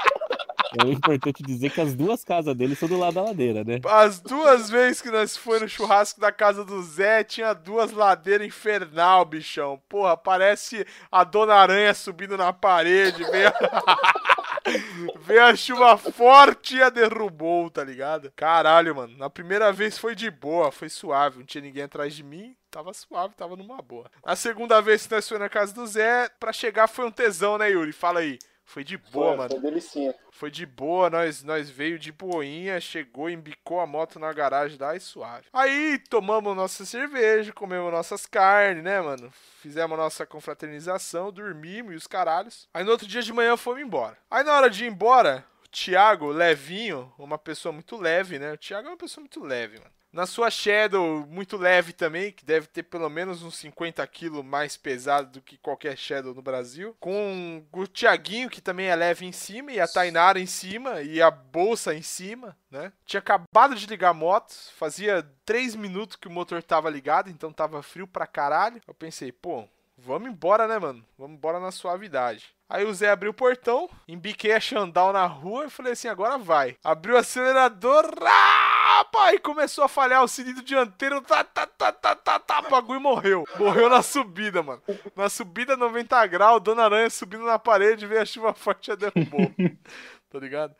E: É importante dizer que as duas casas dele são do lado da ladeira, né?
C: As duas vezes que nós foi no churrasco da casa do Zé, tinha duas ladeiras infernal, bichão. Porra, parece a Dona Aranha subindo na parede, veio a... veio a chuva forte e a derrubou, tá ligado? Caralho, mano. Na primeira vez foi de boa, foi suave, não tinha ninguém atrás de mim. Tava suave, tava numa boa. A segunda vez que nós foi na casa do Zé, pra chegar foi um tesão, né, Yuri? Fala aí. Foi de boa,
B: Foi,
C: mano.
B: Foi delicinha.
C: Foi de boa, nós, nós veio de boinha, chegou, embicou a moto na garagem lá e suave. Aí tomamos nossa cerveja, comemos nossas carnes, né, mano? Fizemos nossa confraternização, dormimos e os caralhos. Aí no outro dia de manhã fomos embora. Aí na hora de ir embora, o Thiago, levinho, uma pessoa muito leve, né? O Thiago é uma pessoa muito leve, mano. Na sua Shadow, muito leve também, que deve ter pelo menos uns 50 quilos mais pesado do que qualquer Shadow no Brasil. Com o Thiaguinho, que também é leve em cima, e a Tainara em cima, e a bolsa em cima, né? Tinha acabado de ligar a moto, fazia 3 minutos que o motor tava ligado, então tava frio pra caralho. Eu pensei, pô, vamos embora, né, mano? Vamos embora na suavidade. Aí o Zé abriu o portão, embiquei a Xandal na rua e falei assim, agora vai. Abriu o acelerador, rapaz, e começou a falhar o cilindro dianteiro, tá, tá, tá, tá, tá, tá, o bagulho morreu. Morreu na subida, mano. Na subida 90 graus, Dona Aranha subindo na parede, veio a chuva forte e a derrubou. tá ligado?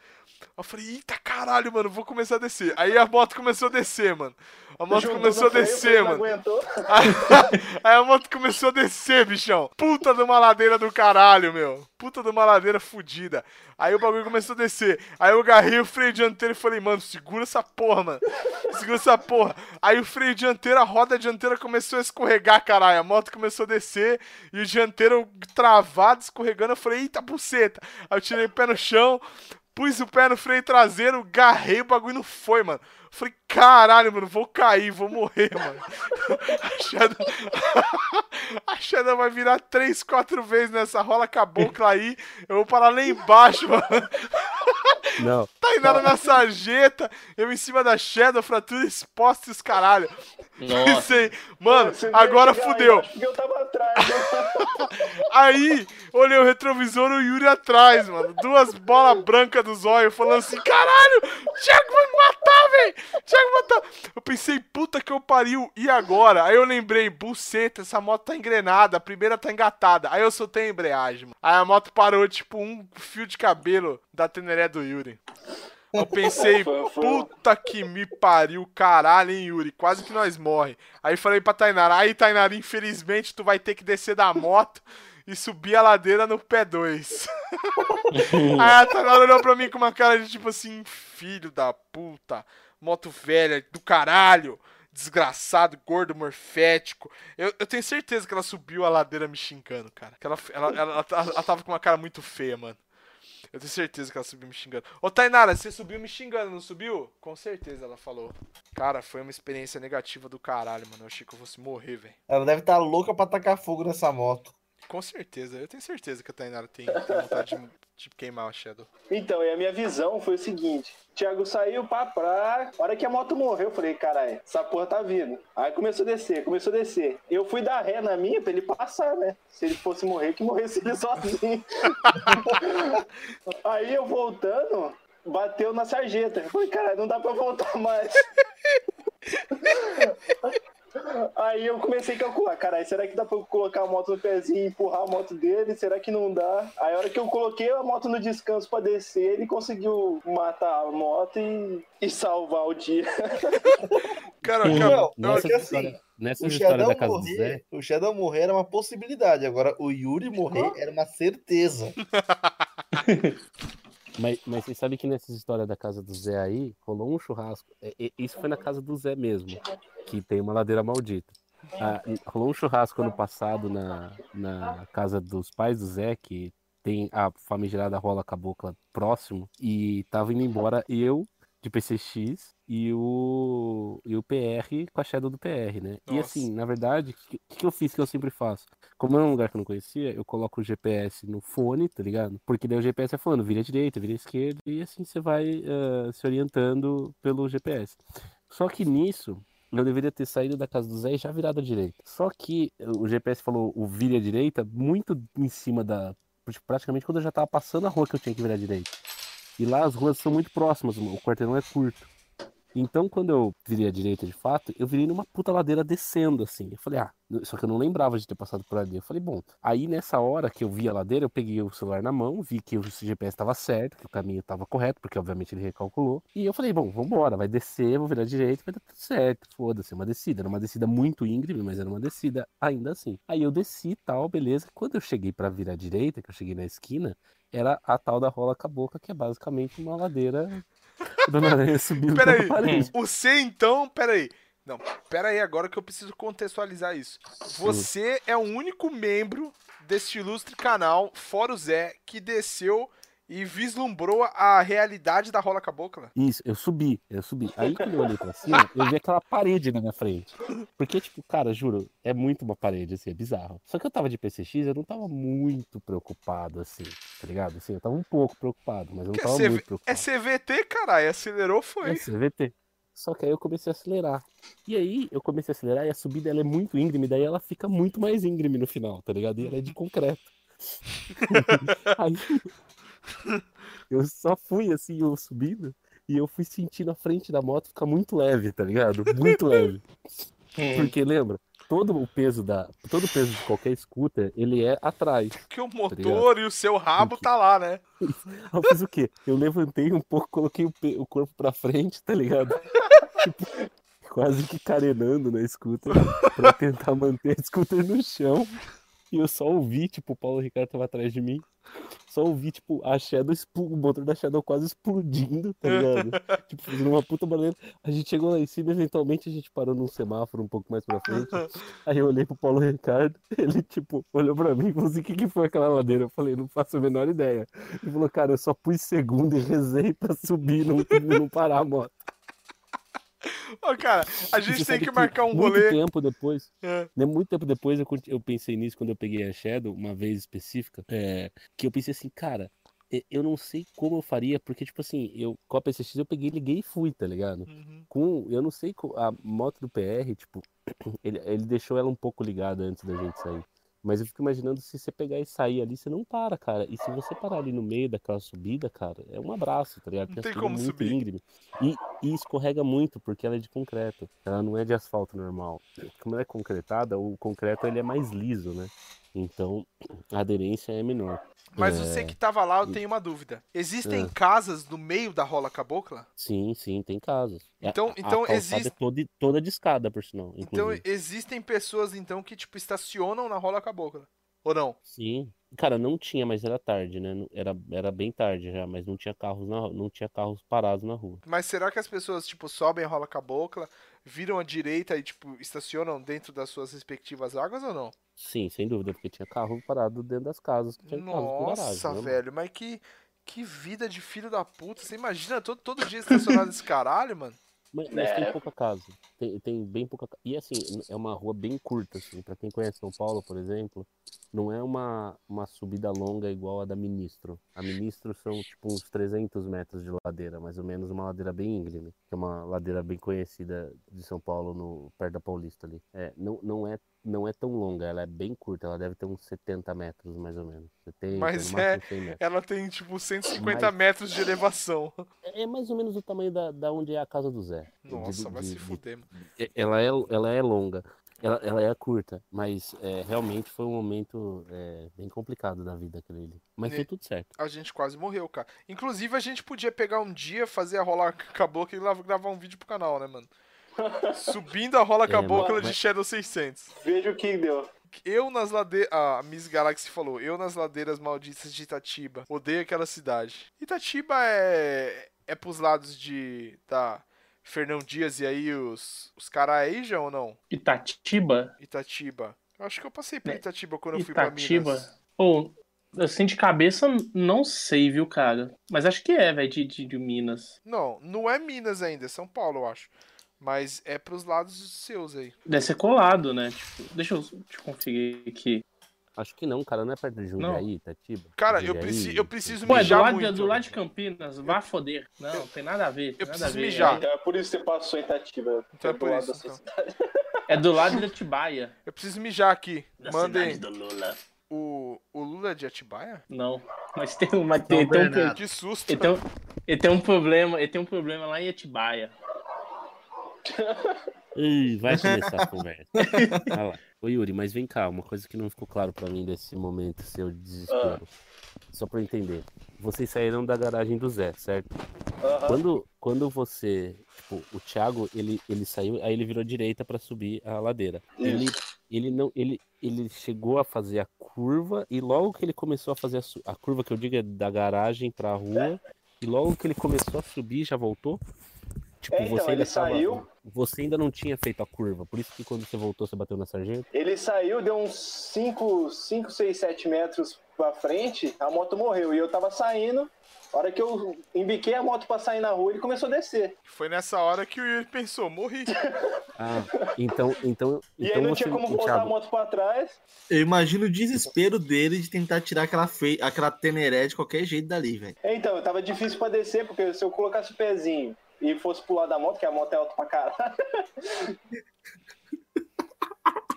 C: Eu falei, eita caralho, mano, vou começar a descer. Aí a moto começou a descer, mano. A moto começou a descer, mano. Aí a moto começou a descer, bichão. Puta de uma ladeira do caralho, meu. Puta de uma ladeira fodida. Aí o bagulho começou a descer. Aí eu agarrei o freio dianteiro e falei, mano, segura essa porra, mano. Segura essa porra. Aí o freio dianteiro, a roda dianteira começou a escorregar, caralho. A moto começou a descer e o dianteiro travado, escorregando. Eu falei, eita buceta. Aí eu tirei o pé no chão, pus o pé no freio traseiro, garrei o bagulho não foi, mano. Falei, caralho, mano, vou cair, vou morrer, mano. A Shadow... A Shadow vai virar três, quatro vezes nessa rola, acabou cair. Eu vou parar lá embaixo, mano.
E: Não.
C: Tainara na sarjeta, eu em cima da Shadow, fratura exposta e os caralho.
D: Nossa.
C: Pensei, mano, agora fudeu.
B: acho que eu tava atrás. né?
C: Aí, olhei o retrovisor e o Yuri atrás, mano. Duas bolas brancas dos olhos, falando assim: caralho, Thiago vai me matar, velho. Thiago vai matar. Eu pensei, puta que eu pariu, e agora? Aí eu lembrei, buceta, essa moto tá engrenada, a primeira tá engatada. Aí eu soltei a embreagem, mano. Aí a moto parou, tipo, um fio de cabelo da teneré do Yuri. Eu pensei, puta que me pariu, caralho, hein, Yuri? Quase que nós morre. Aí falei pra Tainara, aí, Tainara, infelizmente tu vai ter que descer da moto e subir a ladeira no pé 2. aí a Tainara olhou pra mim com uma cara de tipo assim, filho da puta, moto velha do caralho. Desgraçado, gordo, morfético. Eu, eu tenho certeza que ela subiu a ladeira me xingando, cara. Que ela, ela, ela, ela, ela tava com uma cara muito feia, mano. Eu tenho certeza que ela subiu me xingando. Ô, Tainara, você subiu me xingando, não subiu? Com certeza, ela falou. Cara, foi uma experiência negativa do caralho, mano. Eu achei que eu fosse morrer, velho.
A: Ela deve estar louca pra tacar fogo nessa moto.
C: Com certeza, eu tenho certeza que a Tainara tem, tem vontade de, de queimar o Shadow.
B: Então, e a minha visão foi o seguinte: Thiago saiu pra praia, a hora que a moto morreu, eu falei, caralho, essa porra tá vindo. Aí começou a descer, começou a descer. Eu fui dar ré na minha pra ele passar, né? Se ele fosse morrer, que morresse ele sozinho. Aí eu voltando, bateu na sarjeta. Eu falei, caralho, não dá pra voltar mais. Aí eu comecei a calcular, caralho, será que dá pra eu colocar a moto no pezinho e empurrar a moto dele? Será que não dá? Aí a hora que eu coloquei a moto no descanso pra descer, ele conseguiu matar a moto e, e salvar o dia.
C: Cara,
E: Não,
C: cara,
A: Não,
E: Nessa
A: porque assim,
E: história, nessa
A: o
E: história
A: Shadow
E: da casa do
A: morrer,
E: Zé,
A: o Shadow morrer era uma possibilidade. Agora, o Yuri morrer era uma certeza.
E: mas, mas vocês sabem que nessa história da casa do Zé aí, rolou um churrasco. É, Isso foi na casa do Zé mesmo, que tem uma ladeira maldita. Ah, rolou um churrasco ano passado na, na casa dos pais do Zé, que tem a famigerada rola cabocla próximo, e tava indo embora eu, de PCX, e o, e o PR com a Shadow do PR, né? E
C: Nossa.
E: assim, na verdade, o que, que eu fiz que eu sempre faço? Como é um lugar que eu não conhecia, eu coloco o GPS no fone, tá ligado? Porque daí o GPS é falando, vira à direita, vira à esquerda, e assim você vai ah, se orientando pelo GPS. Só que nisso, eu deveria ter saído da casa do Zé e já virado à direita. Só que o GPS falou o vire à direita muito em cima da. tipo, Praticamente quando eu já tava passando a rua que eu tinha que virar à direita. E lá as ruas são muito próximas, o quarteirão é curto. Então, quando eu virei à direita de fato, eu virei numa puta ladeira descendo, assim. Eu falei, ah, só que eu não lembrava de ter passado por ali. Eu falei, bom, aí nessa hora que eu vi a ladeira, eu peguei o celular na mão, vi que o GPS estava certo, que o caminho estava correto, porque obviamente ele recalculou. E eu falei, bom, vambora, vai descer, vou virar à direita, vai dar tudo certo. Foda-se, é uma descida. Era uma descida muito íngreme, mas era uma descida ainda assim. Aí eu desci tal, beleza. Quando eu cheguei para virar à direita, que eu cheguei na esquina, era a tal da rola cabocla, que é basicamente uma ladeira Dona Aranha subindo
C: Peraí,
E: parede.
C: você então, peraí. Não, peraí agora que eu preciso contextualizar isso. Você é o único membro deste ilustre canal, fora o Zé, que desceu e vislumbrou a realidade da rola cabocla.
E: Isso, eu subi, eu subi. Aí quando eu olhei pra cima, eu vi aquela parede na minha frente. Porque, tipo, cara, juro, é muito uma parede, assim, é bizarro. Só que eu tava de PCX, eu não tava muito preocupado, assim, tá ligado? Assim, eu tava um pouco preocupado, mas eu não
C: é,
E: tava
C: CV
E: muito
C: é
E: preocupado.
C: CVT, caralho, acelerou foi.
E: É CVT. Só que aí eu comecei a acelerar. E aí eu comecei a acelerar e a subida ela é muito íngreme, daí ela fica muito mais íngreme no final, tá ligado? E ela é de concreto. aí eu só fui assim, eu subindo, e eu fui sentindo a frente da moto ficar muito leve, tá ligado? Muito leve. Porque lembra, todo o peso da. Todo o peso de qualquer scooter, ele é atrás.
C: Que o motor e o seu rabo tá lá, né?
E: Eu fiz o quê? Eu levantei um pouco, coloquei o, o corpo pra frente, tá ligado? Tipo, quase que carenando na scooter pra tentar manter a scooter no chão. E eu só ouvi, tipo, o Paulo Ricardo tava atrás de mim. Só ouvi, tipo, a Shadow, o motor da Shadow quase explodindo, tá ligado? tipo, fazendo uma puta barulho. A gente chegou lá em cima, eventualmente a gente parou num semáforo um pouco mais pra frente. Aí eu olhei pro Paulo Ricardo, ele, tipo, olhou pra mim e falou assim: o que, que foi aquela ladeira? Eu falei, não faço a menor ideia. Ele falou, cara, eu só pus segundo e rezei pra subir, não, não parar a moto.
C: Ô, cara, a gente
E: você
C: tem que marcar um
E: muito
C: rolê.
E: tempo depois,
C: É.
E: né, muito tempo depois eu, eu pensei nisso quando eu peguei a Shadow, uma vez específica, é, que eu pensei assim, cara, eu não sei como eu faria, porque, tipo assim, eu com a PCX eu peguei, liguei e fui, tá ligado?
C: Uhum.
E: Com, eu não sei, a moto do PR, tipo, ele, ele deixou ela um pouco ligada antes da gente sair. Mas eu fico imaginando se você pegar e sair ali, você não para, cara. E se você parar ali no meio daquela subida, cara, é um abraço, tá ligado?
C: Não tem
E: é
C: como
E: muito
C: subir.
E: íngreme. E, e escorrega muito, porque ela é de concreto. Ela não é de asfalto normal. Como ela é concretada, o concreto ele é mais liso, né? Então a aderência é menor.
C: Mas
E: É.
C: você que tava lá, eu tenho uma dúvida. Existem
E: É.
C: casas no meio da rola cabocla?
E: Sim, sim, tem casos. A-
C: Então-
E: a,
C: então
E: a calçada
C: existe-
E: é toda, toda de escada, por sinal.
C: Então
E: inclusive.
C: existem pessoas então que tipo estacionam na rola cabocla. Ou não?
E: Sim. Cara, não tinha, mas era tarde, né? Era, era bem tarde já, mas não tinha carros na, não tinha carros parados na rua.
C: Mas será que as pessoas tipo sobem a rola cabocla, viram à direita e tipo estacionam dentro das suas respectivas águas ou não?
E: Sim, sem dúvida, porque tinha carro parado dentro das casas, que tinha com garagem,
C: Nossa,
E: né,
C: velho, mas que que vida de filho da puta. Você imagina todo, todo dia estacionado nesse caralho, mano?
E: Mas, mas
B: É.
E: tem pouca casa. Tem, tem bem pouca ca- E assim, é uma rua bem curta, assim. Pra quem conhece São Paulo, por exemplo, não é uma, uma subida longa igual a da Ministro. A Ministro são tipo uns 300 metros de ladeira, mais ou menos uma ladeira bem íngreme, que é uma ladeira bem conhecida de São Paulo, no, perto da Paulista ali. É, não, não, é, não é tão longa, ela é bem curta, ela deve ter uns 70 metros, mais ou menos. 70,
C: Mas
E: no máximo 100 metros.
C: Ela tem, tipo, 150
E: Mas-
C: metros de elevação.
E: É é mais ou menos o tamanho da, da onde é a casa do Zé. De-
C: Nossa,
E: de-
C: vai
E: de-
C: se
E: de
C: fuder, mano.
E: É- ela é, ela é longa, ela, ela é curta, mas é, realmente foi um momento é, bem complicado da vida ali. Mas
C: E-
E: deu tudo certo.
C: A gente quase morreu, cara. Inclusive, a gente podia pegar um dia, fazer a rola cabocla e lá- gravar um vídeo pro canal, né, mano? Subindo a rola
E: É,
C: cabocla
E: mas-
C: de Shadow 600.
B: Veja o que deu.
C: Eu nas ladeiras. A Miss Galaxy falou: Eu nas ladeiras malditas de Itatiba. Odeio aquela cidade. Itatiba é. É pros lados de. Da. Fernão Dias e aí os. Os caras aí já ou não?
D: Itatiba?
C: Itatiba. Eu acho que eu passei por
D: É,
C: Itatiba quando eu fui pra
D: Itatiba?
C: Minas.
D: Pô, assim de cabeça, não sei, viu, cara? Mas acho que é, velho, de, de, de Minas.
C: Não, não é Minas ainda, é São Paulo, eu acho. Mas é pros lados seus aí.
D: Deve ser colado, né? Tipo, deixa eu te conferir aqui.
E: Acho que não, cara, não é perto de Jundiaí, Itatiba?
C: Cara, eu, preci eu preciso
D: Pô, é do
C: mijar
D: lado,
C: muito.
D: do lado de Campinas, vá foder. Não, tem nada a ver.
C: Eu
D: nada
C: preciso
D: a ver.
C: mijar.
B: Então é por isso que você passou em Itatiba.
C: Então é
B: do
C: por
B: lado
C: isso, então.
D: É do lado de Atibaia.
C: Eu preciso mijar aqui.
D: Da
C: Mandem.
D: Lula.
C: O, o Lula é de Atibaia?
D: Não, mas tem, mas tem, tem um.
C: Que susto.
D: ele, tem um, ele tem um problema, ele tem um problema lá em Atibaia.
E: Ih, vai começar a conversa. Vai lá. Ô Yuri, mas vem cá, uma coisa que não ficou claro pra mim desse momento seu de desespero. Só pra eu entender. Vocês saíram da garagem do Zé, certo? Quando, quando você. Tipo, o Thiago, ele, ele saiu, aí ele virou direita pra subir a ladeira. Ele, ele não. Ele, ele chegou a fazer a curva e logo que ele começou a fazer a, a curva que eu digo é da garagem pra rua. E logo que ele começou a subir, já voltou? Tipo,
B: É, então,
E: você
B: ele saiu.
E: Você ainda não tinha feito a curva, por isso que quando você voltou, você bateu na sargento?
B: Ele saiu, deu uns 5, 5, 6, 7 metros pra frente, a moto morreu. E eu tava saindo. A hora que eu embiquei a moto pra sair na rua, ele começou a descer.
C: Foi nessa hora que o Yuri pensou, morri.
E: Ah, então. então,
B: E
E: então
B: aí não
E: você,
B: tinha como
E: o
B: voltar
E: Thiago,
B: a moto pra trás.
A: Eu imagino o desespero dele de tentar tirar aquela, fei... aquela teneré de qualquer jeito dali, velho.
B: É, Então, tava difícil pra descer, porque se eu colocasse o pezinho e fosse pular da moto, que a moto é alta pra caralho.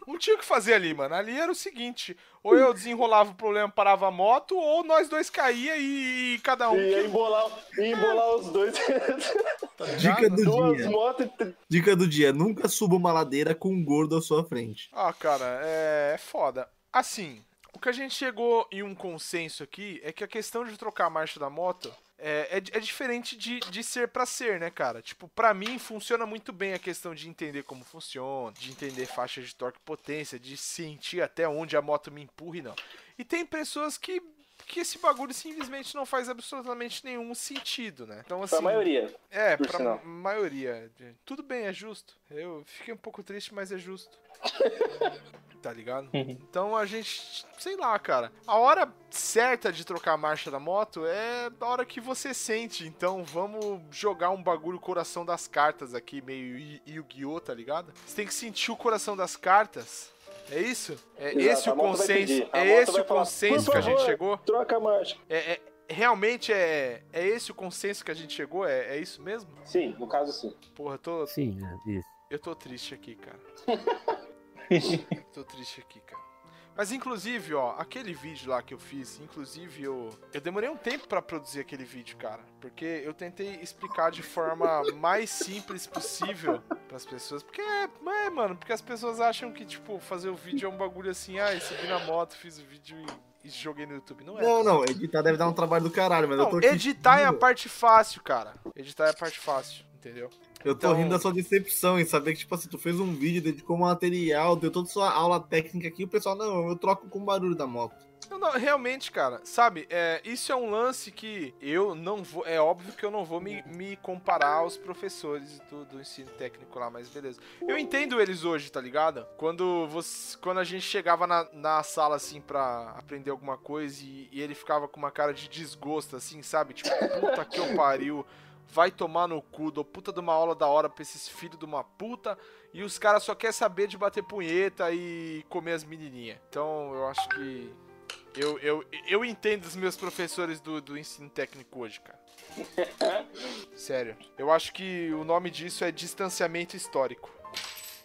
C: Não tinha o que fazer ali, mano. Ali era o seguinte: ou eu desenrolava o problema, parava a moto, ou nós dois caía e, cada um.
B: Ia embolar, ia embolar os dois.
C: tá ligado?
A: Dica do
B: Duas
A: dia.
B: motos e
A: Dica do dia: nunca suba uma ladeira com um gordo à sua frente.
C: Ah, cara, é, é foda. Assim, o que a gente chegou em um consenso aqui é que a questão de trocar a marcha da moto é, é, é diferente de, de ser pra ser, né, cara? Tipo, pra mim funciona muito bem a questão de entender como funciona, de entender faixa de torque e potência, de sentir até onde a moto me empurra e não. E tem pessoas que, que esse bagulho simplesmente não faz absolutamente nenhum sentido, né? Então, assim.
B: Pra maioria.
C: É, pra
B: sinal.
C: maioria. Tudo bem, é justo. Eu fiquei um pouco triste, mas é justo. tá ligado? Então a gente, sei lá, cara. A hora certa de trocar a marcha da moto é a hora que você sente. Então vamos jogar um bagulho coração das cartas aqui, meio Yu- Yu-Gi-Oh, tá ligado? Você tem que sentir o coração das cartas. É isso? É
B: Exato,
C: esse o consenso. É esse o
B: falar,
C: consenso
B: "Por
C: que a gente chegou?
B: Troca a marcha.
C: É, é- realmente é, é esse o consenso que a gente chegou? É, é isso mesmo?
B: Sim, no caso sim.
C: Porra, eu tô,
E: Sim, é isso.
C: eu tô triste aqui, cara. tô triste aqui, cara. Mas inclusive, ó, aquele vídeo lá que eu fiz, inclusive eu eu demorei um tempo pra produzir aquele vídeo, cara, porque eu tentei explicar de forma mais simples possível pras pessoas, porque é, é, mano, porque as pessoas acham que tipo fazer o vídeo é um bagulho assim, ah, subi na moto, fiz o vídeo e, e joguei no YouTube, não é.
A: Não, não, editar deve dar um trabalho do caralho, mas eu tô
C: Não,
A: aqui
C: editar é a parte fácil, cara. Editar é a parte fácil, entendeu?
A: Eu tô
C: então-
A: rindo da sua decepção em saber que, tipo assim, tu fez um vídeo, dedicou material, deu toda a sua aula técnica aqui, e o pessoal, não, eu troco com o barulho da moto.
C: Não, não, realmente, cara, sabe, é, isso é um lance que eu não vou. É óbvio que eu não vou me, me comparar aos professores do, do ensino técnico lá, mas beleza. Eu entendo eles hoje, tá ligado? Quando, você, quando a gente chegava na, na sala, assim, pra aprender alguma coisa e, e ele ficava com uma cara de desgosto, assim, sabe? Tipo, puta que eu pariu. Vai tomar no cu, dou puta de uma aula da hora pra esses filhos de uma puta, e os caras só querem saber de bater punheta e comer as menininhas. Então eu acho que. Eu, eu, eu entendo os meus professores do, do ensino técnico hoje, cara. Sério. Eu acho que o nome disso é distanciamento histórico.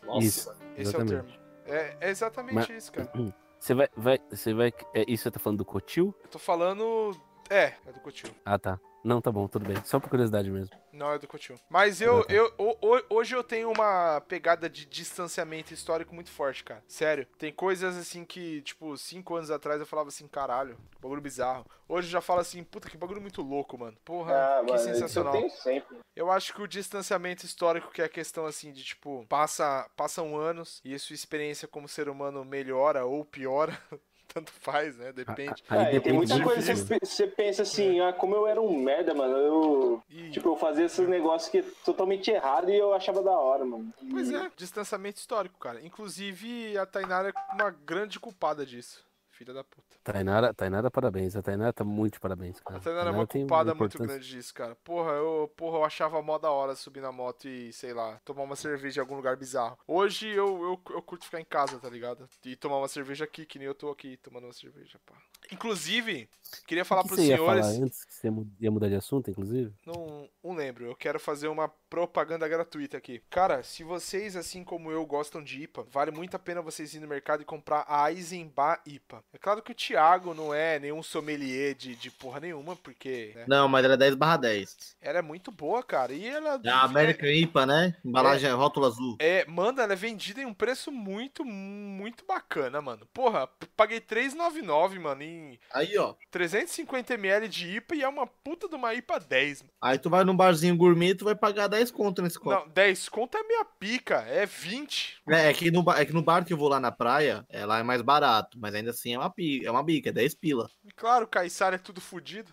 B: Nossa.
E: Isso.
C: Esse é o
E: Exatamente.
C: termo. É, é exatamente
E: Mas-
C: isso, cara.
E: Você vai, vai, você vai. É, isso você tá falando do Cotil?
C: Eu tô falando. É, é do Coutinho.
E: Ah, tá. Não, tá bom, tudo bem. Só por curiosidade mesmo.
C: Não é do Coutinho. Mas eu,
E: Ah, tá.
C: eu ho- hoje eu tenho uma pegada de distanciamento histórico muito forte, cara. Sério. Tem coisas assim que, tipo, cinco anos atrás eu falava assim, caralho, bagulho bizarro. Hoje eu já falo assim, puta, que bagulho muito louco, mano. Porra,
B: Ah,
C: que
B: mano, isso eu
C: sensacional.
B: tenho sempre.
C: Eu acho que o distanciamento histórico, que é a questão assim de tipo, passa, passam anos e a sua experiência como ser humano melhora ou piora. Tanto faz, né? Depende.
E: Aí
B: Ah, tem muita coisa que você, pensa assim, ah, como eu era um merda, mano. Eu,
C: E,
B: tipo, eu fazia esses negócios que é totalmente errado e eu achava da hora, mano. E-
C: Pois é, distanciamento histórico, cara. Inclusive, a Tainara é uma grande culpada disso. Filha da puta.
E: Tainara, Tainara, parabéns. A Tainara tá muito parabéns, cara.
C: A Tainara é uma culpada muito grande disso, cara. Porra eu, porra, eu achava mó da hora subir na moto e, sei lá, tomar uma cerveja em algum lugar bizarro. Hoje eu, eu, eu curto ficar em casa, tá ligado? E tomar uma cerveja aqui, que nem eu tô aqui tomando uma cerveja, pá. Inclusive, queria falar
E: que
C: pros senhores.
E: falar antes? Que você ia mudar de assunto, inclusive?
C: Não, não lembro, eu quero fazer uma propaganda gratuita aqui. Cara, se vocês, assim como eu, gostam de IPA, vale muito a pena vocês ir no mercado e comprar a Eisenbach IPA. É claro que o Thiago não é nenhum sommelier de, de porra nenhuma, porque né,
A: Não, mas era 10 barra 10.
C: ela é muito boa, cara. E ela.
A: É a American IPA, né? Embalagem é rótulo azul.
C: É, mano, ela é vendida em um preço muito, muito bacana, mano. Porra, paguei 3,99, mano, em
A: Aí, ó.
C: 350ml de IPA e é uma puta de uma IPA 10, mano.
A: Aí tu vai num barzinho gourmet, tu vai pagar 10 conto nesse copo.
C: Não, 10 conto é minha pica, é 20.
A: É, é que no, é que no bar que eu vou lá na praia, é, lá é mais barato, mas ainda assim é uma, é uma bica, é 10 pila.
C: Claro, o Caissara é tudo fudido.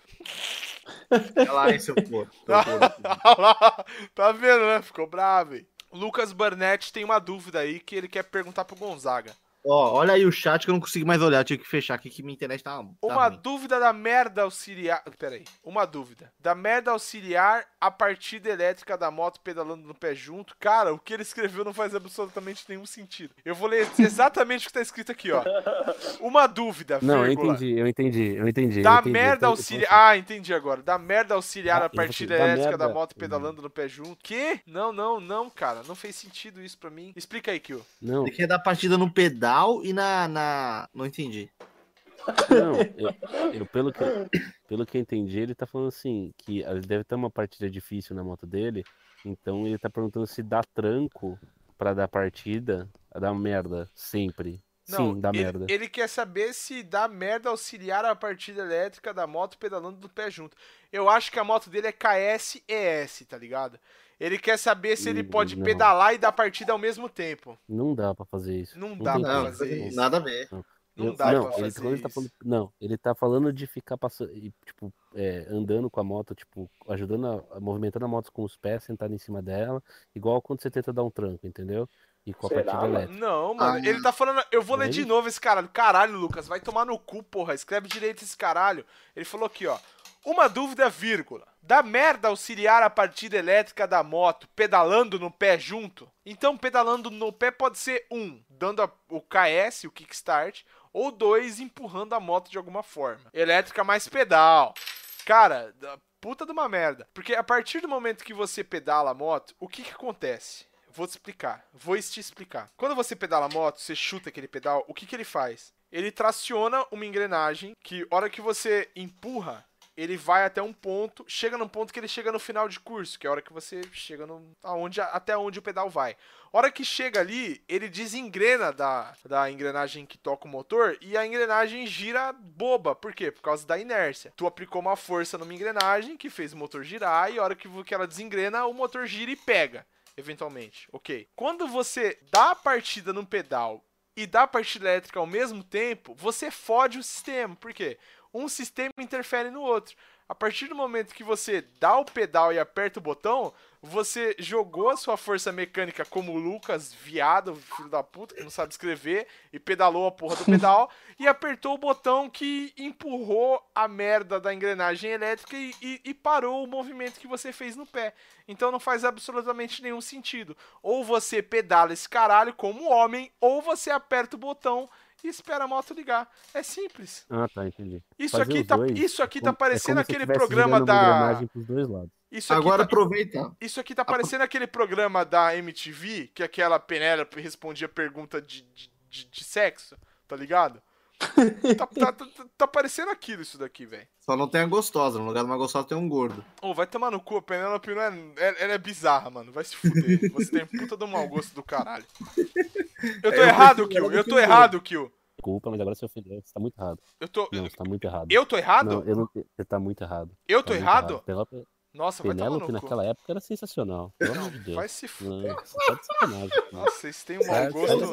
A: É lá, hein, seu porco.
C: Olha tá vendo, né? Ficou bravo, hein? Lucas Burnett tem uma dúvida aí que ele quer perguntar pro Gonzaga.
A: Ó, olha aí o chat que eu não consigo mais olhar, tive que fechar aqui que minha internet tá. tá
C: Uma
A: ruim.
C: dúvida da merda auxiliar. Pera aí. Uma dúvida. Da merda auxiliar a partida elétrica da moto pedalando no pé junto. Cara, o que ele escreveu não faz absolutamente nenhum sentido. Eu vou ler exatamente o que tá escrito aqui, ó. Uma dúvida,
E: Não, eu
C: vírgula.
E: entendi, eu entendi, eu entendi. eu
C: Da
E: entendi,
C: merda
E: eu tô- eu tô-
C: auxiliar. Ah, entendi agora. Da merda auxiliar
E: Ah,
C: a
E: eu vou
C: partida
E: da
C: elétrica da moto pedalando no pé junto. Que? Não, não, não, cara. Não fez sentido isso pra mim. Explica aí, Kio.
E: Não,
A: Ele quer dar partida no pedal e na. na... Não entendi.
E: não, eu, eu- pelo, que, pelo que eu entendi, ele tá falando assim, que ele deve ter uma partida difícil na moto dele, então ele tá perguntando se dá tranco pra dar partida, dá merda, sempre.
C: Não,
E: Sim, dá
C: ele,
E: merda.
C: ele quer saber se dá merda auxiliar a partida elétrica da moto pedalando do pé junto. Eu acho que a moto dele é KS-ES, tá ligado? Ele quer saber se ele pode
E: não.
C: pedalar e dar partida ao mesmo tempo.
E: Não dá pra fazer isso.
C: Não dá
E: tem
C: pra fazer
E: fazer
C: isso.
A: nada a ver.
C: Não
E: Eu-
C: dá
E: não,
C: pra
E: ele,
C: fazer
E: ele tá
C: isso.
E: falando, não, ele tá falando de ficar passando, tipo, é, andando com a moto, tipo, ajudando a, a- movimentando a moto com os pés, sentado em cima dela, igual quando você tenta dar um tranco, entendeu? E com a
B: Será,
E: partida elétrica.
C: Não, mano,
A: Ah.
C: ele tá falando. Eu vou ler
E: Ele?
C: de novo esse caralho. Caralho, Lucas, vai tomar no cu, porra. Escreve direito esse caralho. Ele falou aqui, ó. Uma dúvida, vírgula. Dá merda auxiliar a partida elétrica da moto pedalando no pé junto? Então, pedalando no pé pode ser um, dando a- o KS, o kickstart, ou dois, empurrando a moto de alguma forma. Elétrica mais pedal. Cara, puta de uma merda. Porque a partir do momento que você pedala a moto, o que que acontece? Vou te explicar. Vou te explicar. Quando você pedala a moto, você chuta aquele pedal, o que que ele faz? Ele traciona uma engrenagem que, hora que você empurra, ele vai até um ponto, chega num ponto que ele chega no final de curso, que é a hora que você chega no, aonde, até onde o pedal vai. Hora que chega ali, ele desengrena da, da engrenagem que toca o motor e a engrenagem gira boba. Por quê? Por causa da inércia. Tu aplicou uma força numa engrenagem que fez o motor girar e a hora que, que ela desengrena, o motor gira e pega, eventualmente. Ok. Quando você dá a partida no pedal e dá a partida elétrica ao mesmo tempo, você fode o sistema. Por quê? Um sistema interfere no outro. A partir do momento que você dá o pedal e aperta o botão, você jogou a sua força mecânica como o Lucas, viado, filho da puta, que não sabe escrever, e pedalou a porra do pedal, e apertou o botão que empurrou a merda da engrenagem elétrica e, e- e parou o movimento que você fez no pé. Então não faz absolutamente nenhum sentido. Ou você pedala esse caralho como homem, ou você aperta o botão e espera a moto ligar. É simples.
E: Ah, tá, entendi.
C: Isso
E: Fazer
C: aqui tá,
E: dois,
C: isso aqui
E: é
C: tá
E: é
C: parecendo
E: eu
C: aquele programa da.
E: engrenagem pros dois lados.
C: Isso
A: Agora
C: tá...
A: aproveita.
C: isso aqui tá parecendo aquele programa da MTV que aquela Penélope respondia pergunta de, de, de- de sexo, tá ligado? Tá, tá, tá, tá parecendo aquilo isso daqui, velho.
A: Só não tem a gostosa. No lugar de uma gostosa tem um gordo.
C: Ô, vai tomar no cu, a Penélope não é, é- Ela é bizarra, mano. Vai se fuder. Você tem puta um mau gosto do caralho. Eu tô
A: É,
C: errado, Kill. Eu
A: do
C: tô errado, Kill.
E: Desculpa, mas agora você ofendeu. Você tá muito errado.
C: Eu tô.
E: Não, você tá muito errado.
C: Eu tô errado?
E: Não, eu não, você tá muito errado.
C: Eu tô
E: Tá
C: errado?
E: Penélope,
C: Nossa,
E: Penélope naquela época era sensacional. Pelo amor de Deus.
C: Vai se
E: Não,
C: fuder.
E: você tá de sacanagem.
C: Nossa, vocês têm um mau gosto.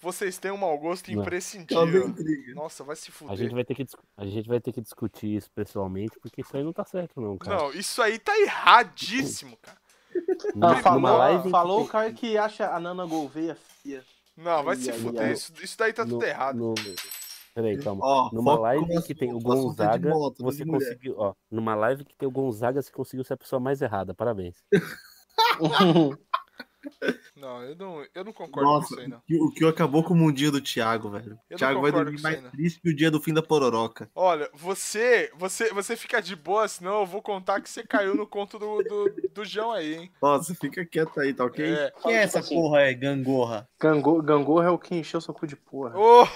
C: Vocês têm um mau gosto
E: Não.
C: imprescindível. Nossa, vai se
E: A
C: fuder.
E: gente, vai ter que, a gente vai ter que discutir isso pessoalmente, porque isso aí não tá certo, não, cara.
C: Não, isso aí tá erradíssimo, cara.
F: Ah, falou,
E: numa live em
F: falou o cara que acha a Nana Gouveia feia.
C: Não, vai
F: Ai,
C: se fuder. Isso, isso daí tá
E: no-
C: tudo errado.
E: no- Peraí, calma.
A: Ó,
E: Numa live que tem o Gonzaga,
A: moto,
E: você conseguiu, ó, numa live que tem o Gonzaga, você conseguiu ser a pessoa mais errada. Parabéns.
C: Não, eu não, eu não concordo com
A: Nossa,
C: isso aí, não.
A: o que acabou com o mundinho do Thiago, velho.
C: Eu
A: Thiago vai dormir
C: com isso
A: mais
C: aí,
A: triste que o dia do fim da pororoca.
C: Olha, você, você, você fica de boa, senão eu vou contar que você caiu no conto do, do, do João aí, hein?
A: Nossa, fica quieto aí, tá ok?
C: É.
B: Quem é essa
G: porra é gangorra?
F: Gangor, gangorra é o que encheu seu cu de porra.
C: Ô,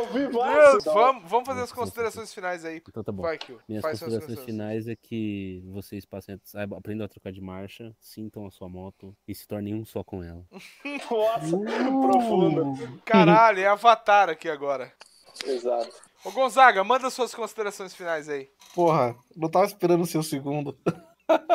B: Ao vivo!
C: Deus, vamos, vamos fazer as considerações finais aí.
E: Então tá bom.
C: Vai.
E: Minhas
C: Faz
E: considerações finais é que vocês passem saibam- aprendam a trocar de marcha, sintam a sua moto e se tornem um só com ela.
B: Nossa, profundo.
C: Caralho, é Avatar aqui agora.
B: Exato.
C: Ô Gonzaga, manda suas considerações finais aí.
A: Porra, não tava esperando o seu segundo.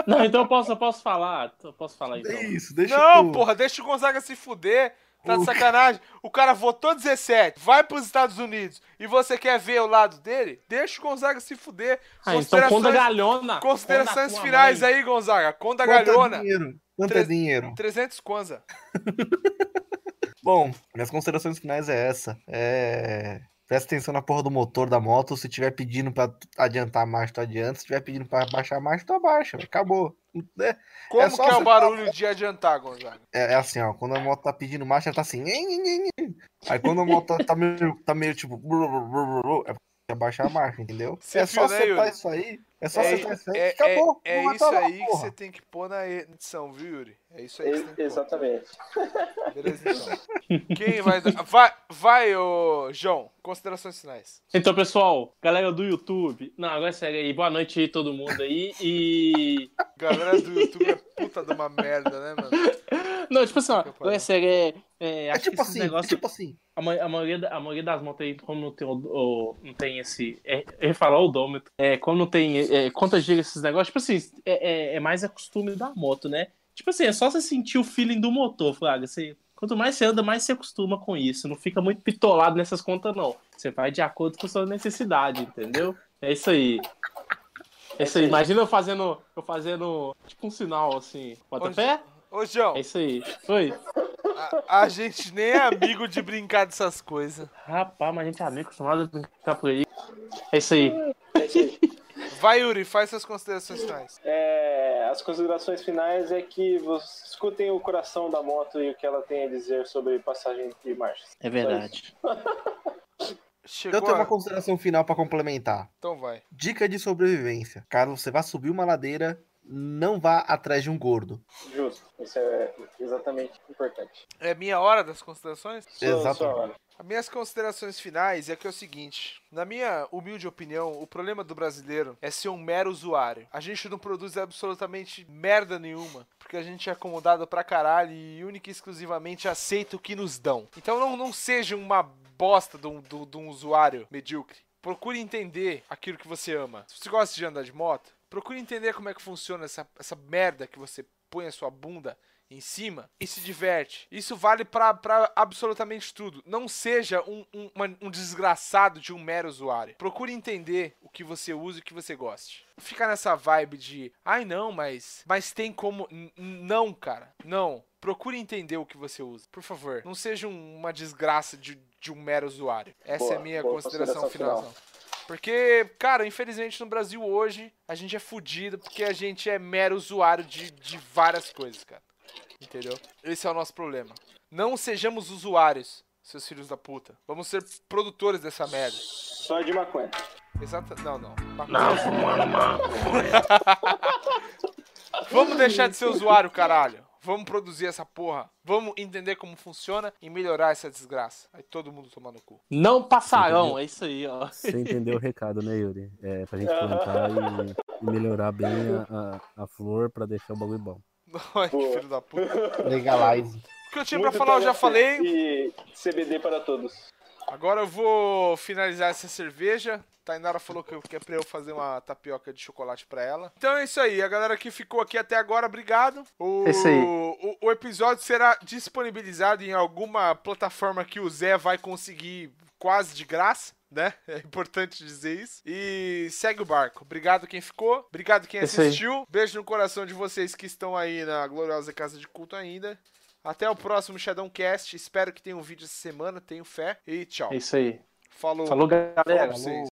D: Não, então eu posso, eu posso falar. Eu posso falar então.
A: É isso, deixa
C: Não,
A: tu-
C: porra, deixa o Gonzaga se fuder. Tá de sacanagem. O cara votou 17, vai pros Estados Unidos e você quer ver o lado dele? Deixa o Gonzaga se fuder.
D: Ah, então conta galhona.
C: considerações
D: conta
C: finais aí, Gonzaga. Conta
A: Quanto é
C: galhona.
A: dinheiro? Quanto
C: Três-
A: é dinheiro?
C: 300 Kwanza.
A: Bom, minhas considerações finais é essa. É... Presta atenção na porra do motor da moto. Se tiver pedindo pra adiantar a marcha, tu adianta. Se tiver pedindo pra baixar a marcha, tu abaixa. Acabou. É,
C: Como
A: É só
C: que é o
A: você-
C: barulho de adiantar, Gonzaga?
A: é é assim, ó. Quando a moto tá pedindo marcha, ela tá assim. Aí quando a moto tá meio, tá meio tipo. É abaixar a marcha, entendeu?
C: Você
A: é só
C: né,
A: acertar
C: Yuri?
A: isso aí. É só
C: É,
A: acertar isso aí.
C: é,
A: que acabou.
C: é, é isso aí que você tem que pôr na edição, viu, Yuri? É isso aí que você tem que pôr.
B: Exatamente.
C: Beleza, então. Quem vai dar... Vai, vai, ô João. Considerações finais.
D: Então, pessoal, galera do YouTube. Não, agora é sério aí. Boa noite aí, todo mundo aí. E.
C: Galera do YouTube é puta de uma merda, né, mano?
D: Não, tipo assim, ó, é sério. É, é,
A: É tipo
D: que esses
A: assim,
D: negócios.
A: tipo assim.
D: A, ma- a maioria, da- a maioria das motos aí, como não tem, o, o- não tem esse. É, eu ia falar o odômetro. É, como não tem. É, quantas gigas esses negócios, tipo assim, é, é, é mais a costume da moto, né? Tipo assim, é só você sentir o feeling do motor, Fraga. Você, quanto mais você anda, mais você acostuma com isso. Não fica muito pitolado nessas contas, não. Você vai de acordo com a sua necessidade, entendeu? É isso aí. É isso aí. Imagina eu fazendo. Eu fazendo tipo um sinal assim. Bota pé?
C: Ô, João,
D: É isso aí. Oi.
C: A, a gente nem é amigo de brincar dessas coisas.
D: Rapaz, mas a gente é amigo, acostumado a brincar por aí. É isso aí.
B: É isso aí.
C: Vai, Yuri, faz suas considerações finais.
B: É, as considerações finais é que vocês escutem o coração da moto e o que ela tem a dizer sobre passagem de marchas.
D: É verdade.
C: Chegou
A: Eu tenho uma consideração final pra complementar.
C: Então vai.
A: Dica de sobrevivência. Caso você vá subir uma ladeira, não vá atrás de um gordo.
B: Justo. Isso é exatamente importante.
C: É minha hora das considerações?
A: Exatamente.
C: As minhas considerações finais é que é o seguinte: na minha humilde opinião, o problema do brasileiro é ser um mero usuário. A gente não produz absolutamente merda nenhuma, porque a gente é acomodado pra caralho e única e exclusivamente aceita o que nos dão. Então não, não seja uma bosta de um, de- de um usuário medíocre. Procure entender aquilo que você ama. Se você gosta de andar de moto, procure entender como é que funciona essa, essa merda que você põe a sua bunda em cima e se diverte. Isso vale pra, pra absolutamente tudo. Não seja um, um, uma- um desgraçado de um mero usuário. Procure entender o que você usa e o que você goste. Fica nessa vibe de, ai não, mas, mas tem como. N- Não, cara, não. Procure entender o que você usa. Por favor, não seja um- uma desgraça de, de um mero usuário. Essa
B: Boa,
C: é a minha
B: boa
C: consideração
B: consideração
C: final. Porque, cara, infelizmente no Brasil hoje a gente é fudido porque a gente é mero usuário de, de várias coisas, cara. Entendeu? Esse é o nosso problema. Não sejamos usuários, seus filhos da puta. Vamos ser produtores dessa merda.
B: Só de maconha.
C: Exata. Não, não.
D: Não, fumando maconha.
C: Vamos deixar de ser usuário, caralho. Vamos produzir essa porra. Vamos entender como funciona e melhorar essa desgraça. Aí todo mundo toma no cu.
F: Não passarão, é isso aí, ó.
E: Você entendeu o recado, né, Yuri? É pra gente plantar e, e melhorar bem a, a, a flor pra deixar o bagulho bom.
C: Ai, que filho da puta.
A: Legalize.
C: O que eu tinha
B: Muito
C: pra falar eu já falei.
B: E CBD para todos.
C: Agora eu vou finalizar essa cerveja. Tainara falou que que é pra eu fazer uma tapioca de chocolate pra ela. Então é isso aí. A galera que ficou aqui até agora, obrigado. O,
F: É isso aí.
C: O, o episódio será disponibilizado em alguma plataforma que o Zé vai conseguir quase de graça. Né? É importante dizer isso. E segue o barco. Obrigado quem ficou. Obrigado quem
F: aí.
C: assistiu. Beijo no coração de vocês que estão aí na gloriosa Casa de Culto ainda. Até o próximo Shadowcast. Espero que tenha um vídeo essa semana. Tenho fé. E tchau.
F: É isso aí.
C: Falou.
F: Falou, galera.
C: Falou pra vocês.